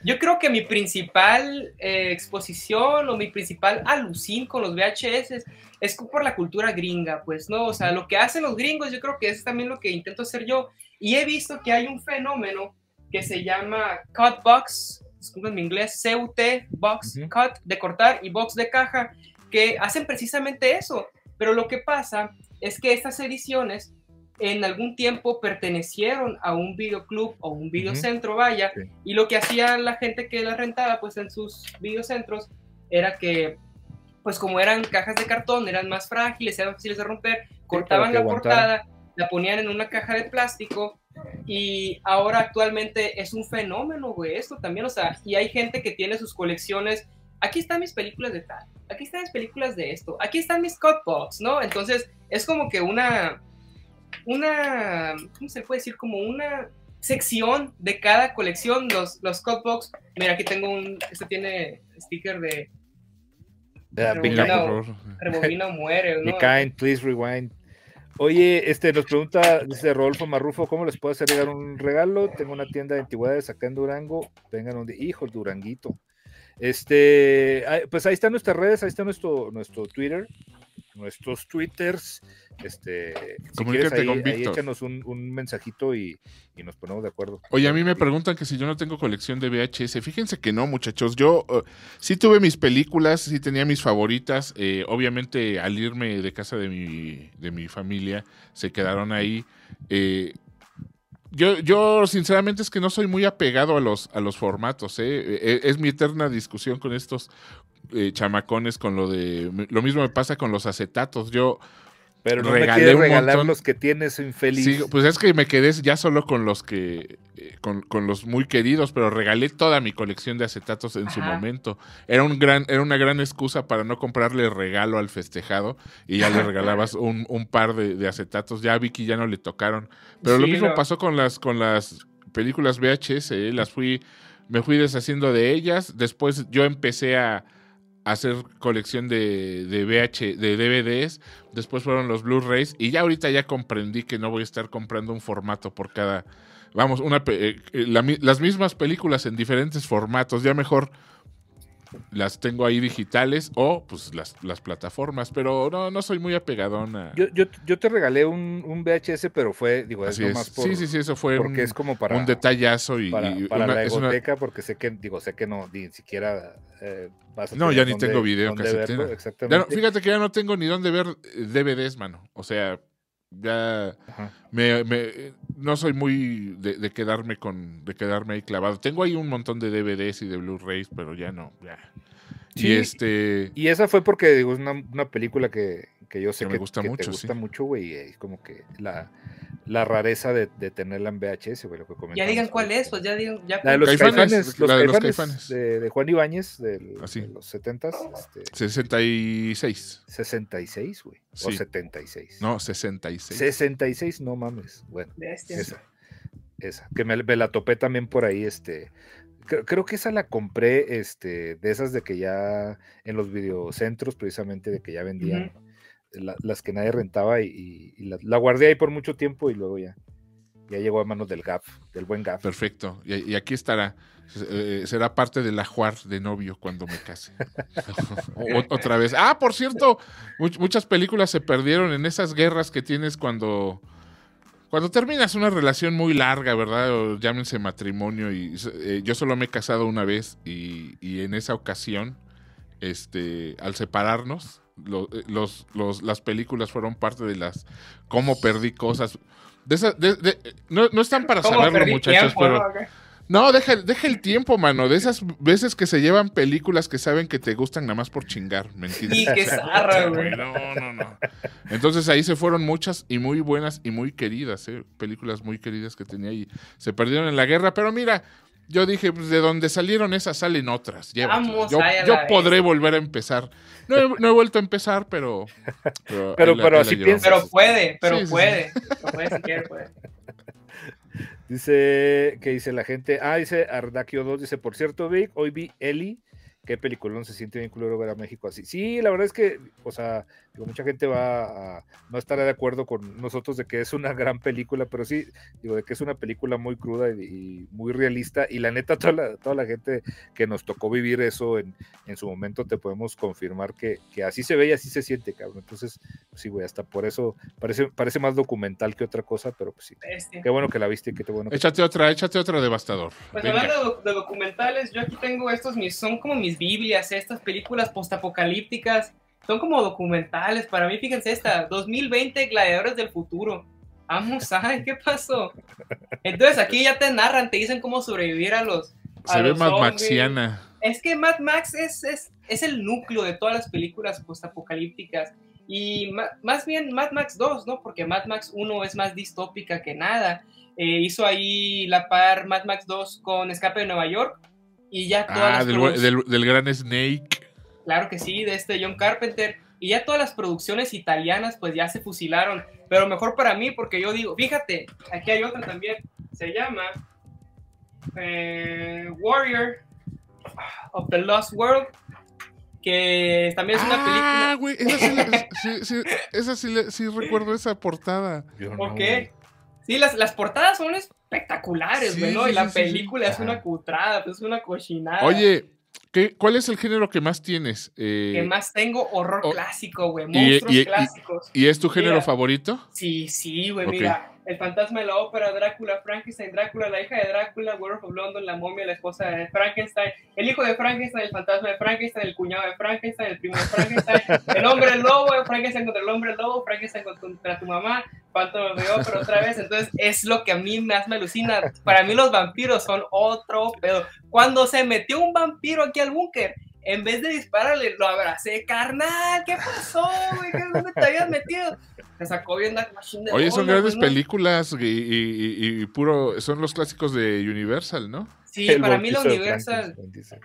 yo creo que mi principal eh, exposición o mi principal alucín con los VHS es por la cultura gringa, pues, ¿no? O sea, lo que hacen los gringos, yo creo que es también lo que intento hacer yo. Y he visto que hay un fenómeno que se llama cut box, disculpen mi inglés, CUT, box, cut, de cortar, y box de caja, que hacen precisamente eso. Pero lo que pasa es que estas ediciones en algún tiempo pertenecieron a un videoclub o un videocentro, vaya, y lo que hacía la gente que la rentaba, pues en sus videocentros, era que, pues como eran cajas de cartón, eran más frágiles, eran fáciles de romper, cortaban la portada, la ponían en una caja de plástico, y ahora actualmente es un fenómeno, güey, esto también, o sea, y hay gente que tiene sus colecciones, aquí están mis películas de tal, aquí están mis películas de esto, aquí están mis cutbox, ¿no? Entonces, es como que una una, ¿cómo se puede decir? Como una sección de cada colección, los, los. Mira, aquí tengo un, este tiene sticker de... rebobina, o, muere. ¿no? kind, please rewind. Oye, este nos pregunta, dice Rodolfo Marrufo, ¿cómo les puedo hacer llegar un regalo? Tengo una tienda de antigüedades acá en Durango. Vengan un hijo, Duranguito. Este, pues ahí están nuestras redes, ahí está nuestro, nuestro Twitter, nuestros Twitters. Este, si quieres, ahí, con ahí échanos un, un mensajito y, y, nos ponemos de acuerdo. Oye, a mí me preguntan que si yo no tengo colección de VHS. Fíjense que no, muchachos. Yo uh, sí tuve mis películas, sí tenía mis favoritas. Eh, obviamente, al irme de casa de mi, de mi familia, se quedaron ahí. Eh, yo, yo, sinceramente, es que no soy muy apegado a los, a los formatos. ¿eh? Es mi eterna discusión con estos eh, chamacones, con lo de. Lo mismo me pasa con los acetatos. Yo pero no regalé me regalar los que tienes infeliz. Sí, pues es que me quedé ya solo con los que, eh, con, los muy queridos, pero regalé toda mi colección de acetatos en su momento. Era un gran, era una gran excusa para no comprarle regalo al festejado y ya le regalabas un, par de, acetatos. Ya a Vicky ya no le tocaron. Pero lo mismo pasó con las, con las películas VHS, ¿eh? las fui, me fui deshaciendo de ellas. Después yo empecé a hacer colección de, de, VH, de DVDs, después fueron los Blu-rays y ya ahorita ya comprendí que no voy a estar comprando un formato por cada, vamos, una, eh, eh, las mismas películas en diferentes formatos, ya mejor las tengo ahí digitales o pues las, las plataformas, pero no, no soy muy apegadón a... Yo, yo, yo te regalé un, un, VHS, pero fue, digo, es nomás por, Sí, sí, sí, eso fue porque un, es como para, un detallazo y... Para, para la egoteca, porque sé que, digo, sé que no, ni siquiera eh, vas a No, ya ni tengo video exactamente. fíjate que ya no tengo ni dónde ver eh, DVDs, mano. O sea, ya me, me, no soy muy de, quedarme con de quedarme ahí clavado. Tengo ahí un montón de DVDs y de Blu-rays, pero ya no, ya. y este y esa fue porque digo, es una, una película que, que yo sé que, me gusta mucho, te gusta mucho, güey, es como que la la rareza de, de, tenerla en VHS, güey, lo que Ya digan cuál es, pues ya digan. Ya la de los caifanes, los, caifanes, de, de, Juan Ibáñez, del, Así. de los 70 este, 66. 66, güey. Sí. O 76. No, 66. 66, no mames. Bueno, esa. Esa. Que me, me, la topé también por ahí, este. Creo, creo, que esa la compré, este, de esas de que ya en los videocentros, precisamente, de que ya vendían. Uh -huh las que nadie rentaba y, la, guardé ahí por mucho tiempo y luego ya, ya llegó a manos del GAF, del buen GAF. Perfecto. Y, aquí estará. Eh, será parte del ajuar de novio cuando me case. otra vez. Ah, por cierto, muchas películas se perdieron en esas guerras que tienes cuando, cuando terminas una relación muy larga, ¿verdad? O llámense matrimonio. Y eh, yo solo me he casado una vez y, y en esa ocasión, este, al separarnos, eh, los, los, las películas fueron parte de las cómo perdí cosas. De no, no, están para saberlo, muchachos, pero. No, deja, deja, el tiempo, mano. De esas veces que se llevan películas que saben que te gustan nada más por chingar, mentira. Y que zarra, güey. No, no, no. Entonces ahí se fueron muchas y muy buenas y muy queridas, ¿eh? películas muy queridas que tenía y se perdieron en la guerra. Pero mira, yo dije, pues de donde salieron esas salen otras. Vamos, yo, yo podré volver a empezar. No he, no he, vuelto a empezar, pero. Pero, pero, pero así piensa. Pero puede, pero sí, puede. Sí, sí. puede si quiere, puede. Dice, ¿qué dice la gente? Ah, dice Ardakio 2, dice, por cierto, Vic, hoy vi Eli qué peliculón se siente bien culero ver a México así. Sí, la verdad es que, o sea, digo, mucha gente va a no estar de acuerdo con nosotros de que es una gran película, pero sí, digo, de que es una película muy cruda y, y muy realista. Y la neta, toda la, toda la gente que nos tocó vivir eso en, en su momento, te podemos confirmar que, que, así se ve y así se siente, cabrón. Entonces, pues sí, güey, hasta por eso parece, parece más documental que otra cosa, pero pues sí. Este. Qué bueno que la viste qué bueno. Que échate otra, échate otra devastador. Pues Venga. hablando de, de documentales, yo aquí tengo estos, mis, son como mis Biblias, estas películas postapocalípticas, son como documentales. Para mí, fíjense esta, 2020 Gladiadores del Futuro. Vamos, ay, ¿qué pasó? Entonces aquí ya te narran, te dicen cómo sobrevivir a los. A Se los ve Mad Maxiana. Es que Mad Max es, es, es el núcleo de todas las películas postapocalípticas. Y más bien Mad Max 2, ¿no? Porque Mad Max 1 es más distópica que nada. Eh, hizo ahí la par Mad Max 2 con Escape de Nueva York y ya todas ah, las del, del, del, gran Snake. Claro que sí, de este John Carpenter. Y ya todas las producciones italianas pues ya se fusilaron. Pero mejor para mí porque yo digo, fíjate, aquí hay otra también. Se llama eh, Warrior of the Lost World. Que también es una ah, película. Güey, esa sí, sí, sí, esa sí, sí, recuerdo esa portada. ¿Por qué? Sí, las, las portadas son espectaculares, sí, güey, ¿no? Sí, y la sí, película es una cutrada, pues es una cochinada. Oye, ¿qué, ¿cuál es el género que más tienes? Eh, que más tengo horror oh, clásico, güey, monstruos y, y, clásicos. ¿Y, es tu género mira, favorito? Sí, sí, güey, okay. mira. El fantasma de la ópera, Drácula, Frankenstein, Drácula, la hija de Drácula, Werewolf of London, la momia, la esposa de Frankenstein, el hijo de Frankenstein, el fantasma de Frankenstein, el cuñado de Frankenstein, el primo de Frankenstein, el hombre lobo, Frankenstein contra el hombre lobo, Frankenstein contra tu mamá, Phantom de ópera otra vez. Entonces es lo que a mí más me alucina. Para mí los vampiros son otro pedo. Cuando se metió un vampiro aquí al búnker, en vez de dispararle, lo abracé, carnal, ¿qué pasó, güey? ¿Dónde te habías metido? Se sacó bien la machine de Oye, son bola, grandes ¿no? películas y, y, y, puro, son los clásicos de Universal, ¿no? Sí, El para mí la Universal,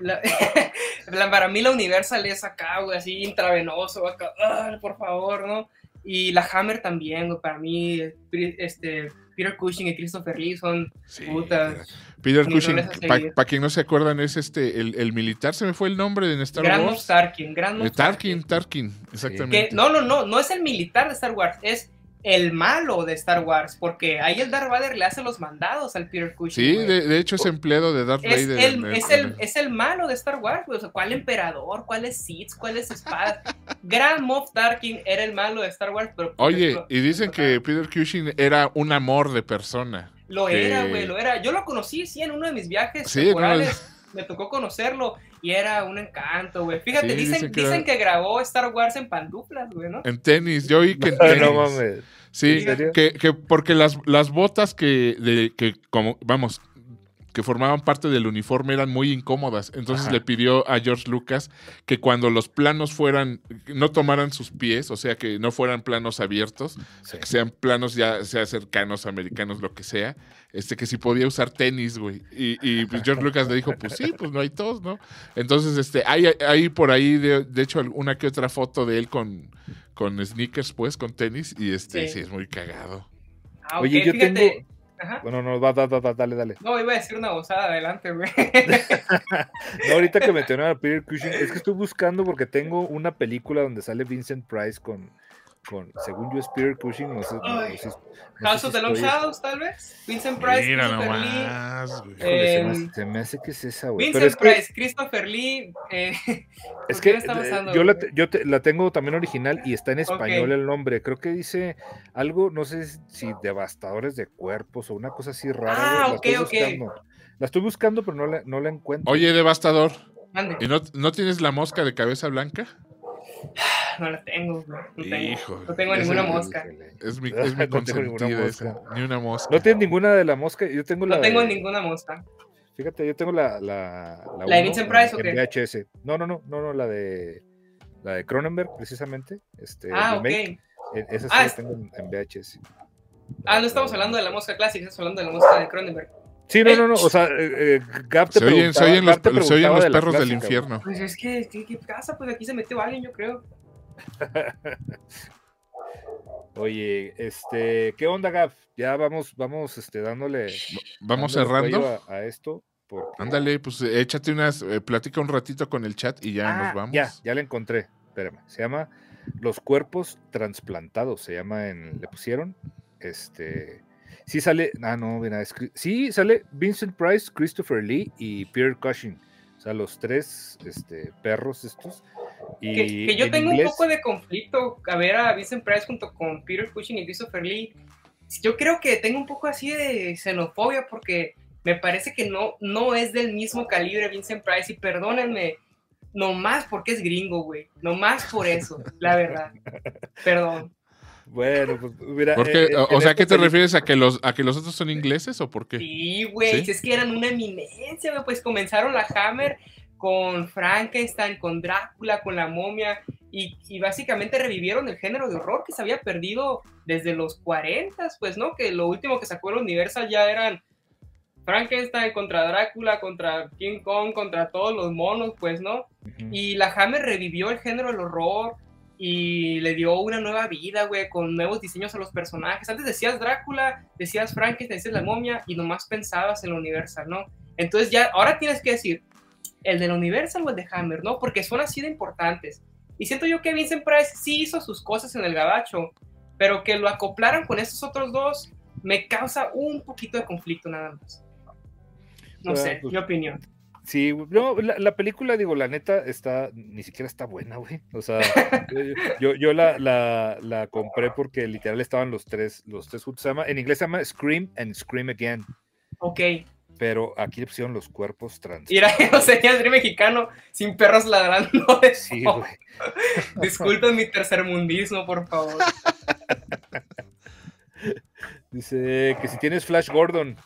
la, la, para mí la Universal es acá, güey, así intravenoso, acá, ah, por favor, ¿no? Y la Hammer también, güey, para mí, este, Peter Cushing y Christopher Lee son sí, putas. Peter Cushing, para pa quien no se acuerdan, es este, el, el, militar, se me fue el nombre de Star Grand Wars. Tarkin, Grand Tarkin, Tarkin, exactamente. Que, no, no, no, no es el militar de Star Wars, es el malo de Star Wars, porque ahí el Darth Vader le hace los mandados al Peter Cushing. Sí, de, hecho es empleado de Darth es Vader. El, es, el, es, el, malo de Star Wars, O sea, ¿cuál emperador? ¿Cuál es Sith? ¿Cuál es espada? Grand Moff Tarkin era el malo de Star Wars, pero... Oye, y dicen que Peter Cushing era un amor de persona. Lo era, güey, lo era. Yo lo conocí, sí, en uno de mis viajes sí, Me tocó conocerlo y era un encanto, güey. Fíjate, dicen, dicen, que, grabó Star Wars en pantuflas, güey, ¿no? En tenis, yo oí que en tenis. no mames. Sí, que, que, porque las, las botas que, de, que, como, vamos, que formaban parte del uniforme eran muy incómodas. Entonces le pidió a George Lucas que cuando los planos fueran, no tomaran sus pies, o sea, que no fueran planos abiertos, que sean planos ya sea cercanos, americanos, lo que sea, este, que si podía usar tenis, güey. Y, y pues George Lucas le dijo, pues sí, pues no hay todos, ¿no? Entonces, este, hay, hay por ahí, de, de hecho, una que otra foto de él con, con sneakers, pues, con tenis, y este, sí, es muy cagado. Ah, Oye, yo tengo bueno, no, va, va, va, dale, dale. No, iba a decir una gozada adelante, güey. no, ahorita que mencionaba a Peter Cushing, es que estoy buscando porque tengo una película donde sale Vincent Price con, con según yo es Peter Cushing, no sé. House of the Long Shadows, tal vez. Vincent Price, Mira Christopher Lee. Eh, se, me, hace que es esa, güey. Vincent Price, Christopher Lee. Eh, es que eh, yo, la, yo la tengo también original y está en español el nombre. Creo que dice algo, no sé si devastadores de cuerpos o una cosa así rara. Ah, ok, la ok. La estoy buscando, pero no la, no la encuentro. Oye, devastador. ¿Y no, no tienes la mosca de cabeza blanca? No la tengo, No tengo, no tengo ninguna mosca. Es mi, es mi esa. Ni una mosca. No tienes ninguna de la mosca. Yo tengo la. No tengo ninguna mosca. Fíjate, yo tengo la. ¿La, la, ¿La de Vincent Price o qué? VHS. No, no, no, no, no, la de. La de Cronenberg, precisamente. Este, ah, ok. E, esa sí ah, la tengo en, VHS. Ah, no estamos hablando de la mosca clásica, estamos hablando de la mosca de Cronenberg. Sí, no, no, no, o sea, eh, eh Gap te se oyen, se oyen los, se oyen los perros del infierno. Pues es que, ¿qué, ¿qué, pasa? Pues aquí se metió alguien, yo creo. Oye, este, ¿qué onda, Gaf? Ya vamos, vamos, este, dándole. Vamos cerrando. A, esto. Ándale, pues échate unas, eh, platica un ratito con el chat y ya nos ah, vamos. Ya, ya la encontré. Espérame. Se llama Los cuerpos transplantados. Se llama en. Le pusieron. Este. Sí sale. Ah, no, mira. sí sale Vincent Price, Christopher Lee y Pierre Cushing. O sea, los tres este, perros estos que, yo tengo un poco de conflicto a ver a Vincent Price junto con Peter Cushing y Christopher Lee. Yo creo que tengo un poco así de xenofobia porque me parece que no, no es del mismo calibre Vincent Price y perdónenme, nomás porque es gringo, güey. Nomás por eso, la verdad. Perdón. Bueno, pues mira. Eh, o, sea, ¿qué te refieres a que los a que los otros son ingleses o por qué? Sí, güey, es que eran una eminencia, güey. Pues comenzaron la Hammer con Frankenstein, con Drácula, con la momia, y, básicamente revivieron el género de horror que se había perdido desde los 40, pues, ¿no? Que lo último que sacó el Universal ya eran Frankenstein contra Drácula, contra King Kong, contra todos los monos, pues, ¿no? Y la Hammer revivió el género del horror y le dio una nueva vida, güey, con nuevos diseños a los personajes. Antes decías Drácula, decías Frankenstein, decías la momia y nomás pensabas en el Universal, ¿no? Entonces ya, ahora tienes que decir, el de la Universal o el de Hammer, ¿no? Porque son así de importantes. Y siento yo que Vincent Price sí hizo sus cosas en el gabacho, pero que lo acoplaran con estos otros dos me causa un poquito de conflicto nada más. No sé, pues, mi opinión. Sí, no, la, película, digo, la neta, está, ni siquiera está buena, güey. O sea, yo, yo la, la, la, compré porque literal estaban los tres, los tres juntos. Se llama, en inglés se llama Scream and Scream Again. Ok. Pero aquí le pusieron los cuerpos trans. Mira, no sería el mexicano sin perros ladrando. De sí, güey. Disculpen mi tercermundismo, por favor. Dice que si tienes Flash Gordon.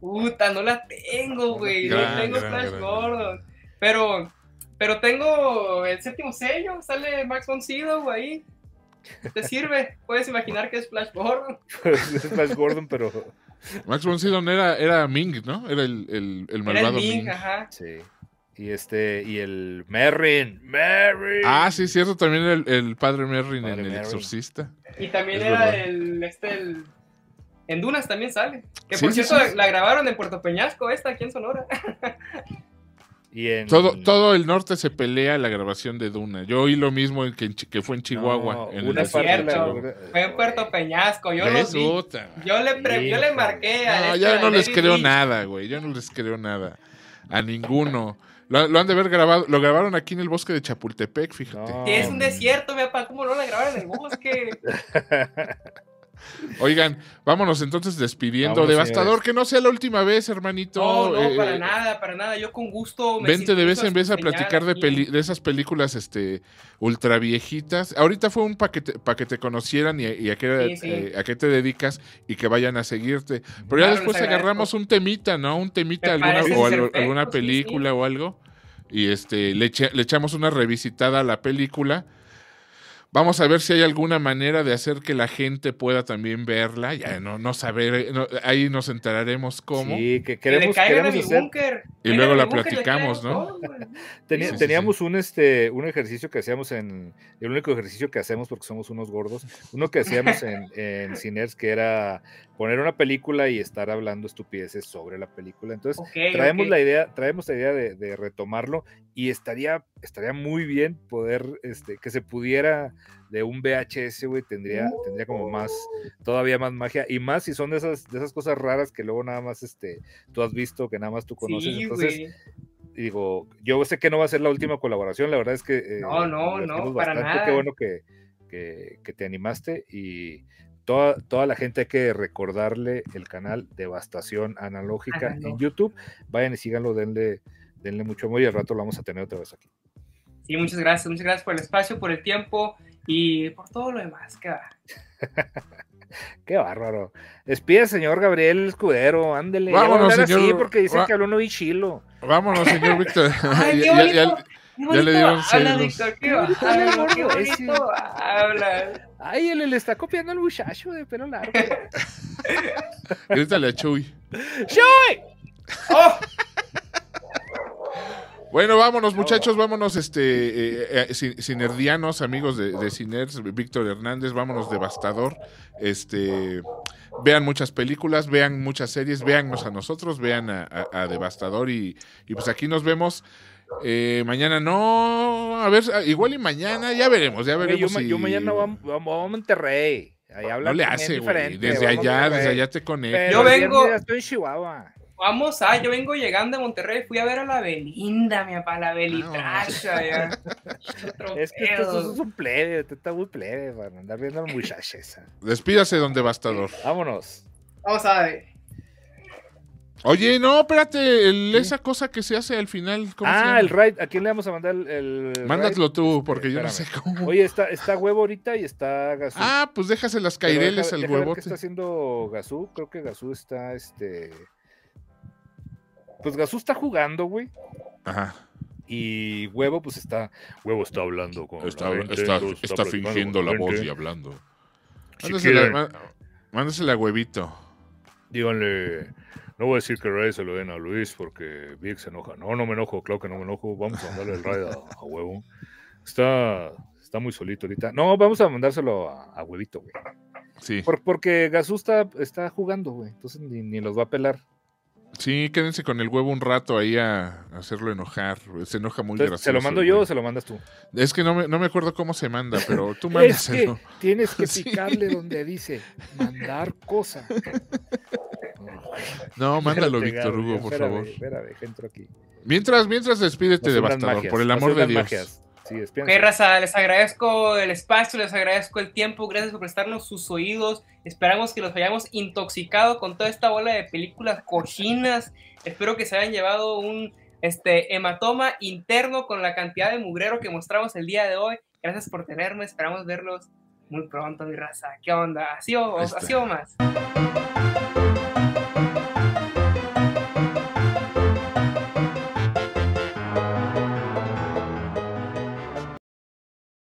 Puta, no la tengo, güey. No tengo Flash Gordon. Pero, pero tengo el séptimo sello. Sale Max von Sydow ahí. ¿Te sirve? Puedes imaginar que es Flash Gordon. es Flash Gordon, pero Max von Sydow era, era Ming, ¿no? Era el, el, el malvado era Ming. Ajá. Sí. Y este, y el Merrin, Merrin. Ah, sí, cierto, también el, el padre Merrin en El Exorcista. Y también era el, este, el, en Dunas también sale. Que por cierto, la grabaron en Puerto Peñasco, esta aquí en Sonora. todo, todo el norte se pelea la grabación de Duna. Yo oí lo mismo que, que fue en Chihuahua. en una cierto. Fue en Puerto Peñasco. Yo, lo vi. yo, le yo le marqué a. No, ya no les creo nada, güey. Yo no les creo nada. A ninguno. Lo, han de haber grabado, lo grabaron aquí en el bosque de Chapultepec, fíjate. Que es un desierto, mi papá, ¿cómo no lo grabaron en el bosque? Oigan, vámonos entonces despidiendo. Devastador, que no sea la última vez, hermanito. No, no, para eh, nada, para nada. Yo con gusto. vente de vez en vez a platicar de, de esas películas este, ultra viejitas. Ahorita fue un paquete para que te conocieran y, a, qué, eh, a, qué, te dedicas y que vayan a seguirte. Pero ya después agarramos un temita, ¿no? Un temita alguna, o alguna película o algo. Y este, le, le echamos una revisitada a la película Vamos a ver si hay alguna manera de hacer que la gente pueda también verla. Ya no, no saber, ahí nos enteraremos cómo. Sí, que queremos, queremos hacer. Y luego la platicamos, ¿no? teníamos un este un ejercicio que hacíamos en el único ejercicio que hacemos porque somos unos gordos, uno que hacíamos en, en Ciners que era poner una película y estar hablando estupideces sobre la película. Entonces, traemos la idea, traemos la idea de, de, retomarlo y estaría, estaría muy bien poder, este, que se pudiera de un VHS, güey, tendría, tendría como más, todavía más magia, y más si son de esas, de esas cosas raras que luego nada más este, tú has visto, que nada más tú conoces. Entonces, digo, yo sé que no va a ser la última colaboración, la verdad es que... Eh, no, no, no, para nada. Qué bueno que, que, que, te animaste y toda, toda la gente hay que recordarle el canal Devastación Analógica en YouTube. Vayan y síganlo, denle, denle mucho amor y al rato lo vamos a tener otra vez aquí. Sí, muchas gracias, muchas gracias por el espacio, por el tiempo y por todo lo demás. Qué, Qué bárbaro. Despide, señor Gabriel Escudero, ándele. Vámonos, señor. Así porque dicen que habló no chilo. Vámonos, señor Víctor. Ay, qué bonito. ya, ya, le dieron Habla, Víctor, qué, Ay, qué bonito habla. Ay, él le está copiando al muchacho de pelo largo. Grítale a Chuy. ¡Chuy! ¡Oh! Bueno, vámonos, muchachos, vámonos, este, eh, eh sinerdianos, amigos de, de Ciners, Víctor Hernández, vámonos, devastador. Este, vean muchas películas, vean muchas series, véannos a nosotros, vean a, Devastador y, y, pues aquí nos vemos. Eh, mañana no, a ver, igual y mañana, ya veremos, ya veremos. Yo, mañana vamos, a Monterrey. Ahí no le hace, güey. Desde allá, desde allá te conecto. Yo vengo. Estoy en Chihuahua. Vamos a, yo vengo llegando a Monterrey, fui a ver a la Belinda, mi papá, la Belitracha, ah, ya. es que esto es un plebe, tú estás muy plebe para andar viendo a la muchacha esa. Despídase, don Devastador. Vámonos. Vamos a ver. Oye, no, espérate, esa cosa que se hace al final. ah, el raid. ¿A quién le vamos a mandar el. Mándalo tú, porque yo no sé cómo. Oye, está, está huevo ahorita y está Gazú. Ah, pues déjase las caireles al huevo. ¿Qué está haciendo Gazú? Creo que Gazú está este. Pues Gazú está jugando, güey. Ajá. Y Huevo, pues está. Huevo está hablando con. Está, está, fingiendo la, voz y hablando. mándesela, a Huevito. Díganle. No voy a decir que el raid se lo den a Luis porque Vic se enoja. No, no me enojo, claro que no me enojo. Vamos a mandarle el raid a, Huevo. Está, está muy solito ahorita. No, vamos a mandárselo a, Huevito, güey. Sí. porque Gazú está, está jugando, güey. Entonces ni, ni los va a pelar. Sí, quédense con el huevo un rato ahí a, hacerlo enojar. Se enoja muy gracioso. ¿Se lo mando yo o se lo mandas tú? Es que no me, no me acuerdo cómo se manda, pero tú mándaselo. Es que tienes que picarle donde dice mandar cosa. No, mándalo, Víctor Hugo, por favor. Espérame, entro aquí. Mientras, mientras despídete, Devastador, por el amor de Dios. Ok, raza, les agradezco el espacio, les agradezco el tiempo, gracias por prestarnos sus oídos. Esperamos que los hayamos intoxicado con toda esta bola de películas cochinas. Espero que se hayan llevado un este, hematoma interno con la cantidad de mugrero que mostramos el día de hoy. Gracias por tenerme, esperamos verlos muy pronto, mi raza. ¿Qué onda? ¿Así o, ¿así o más?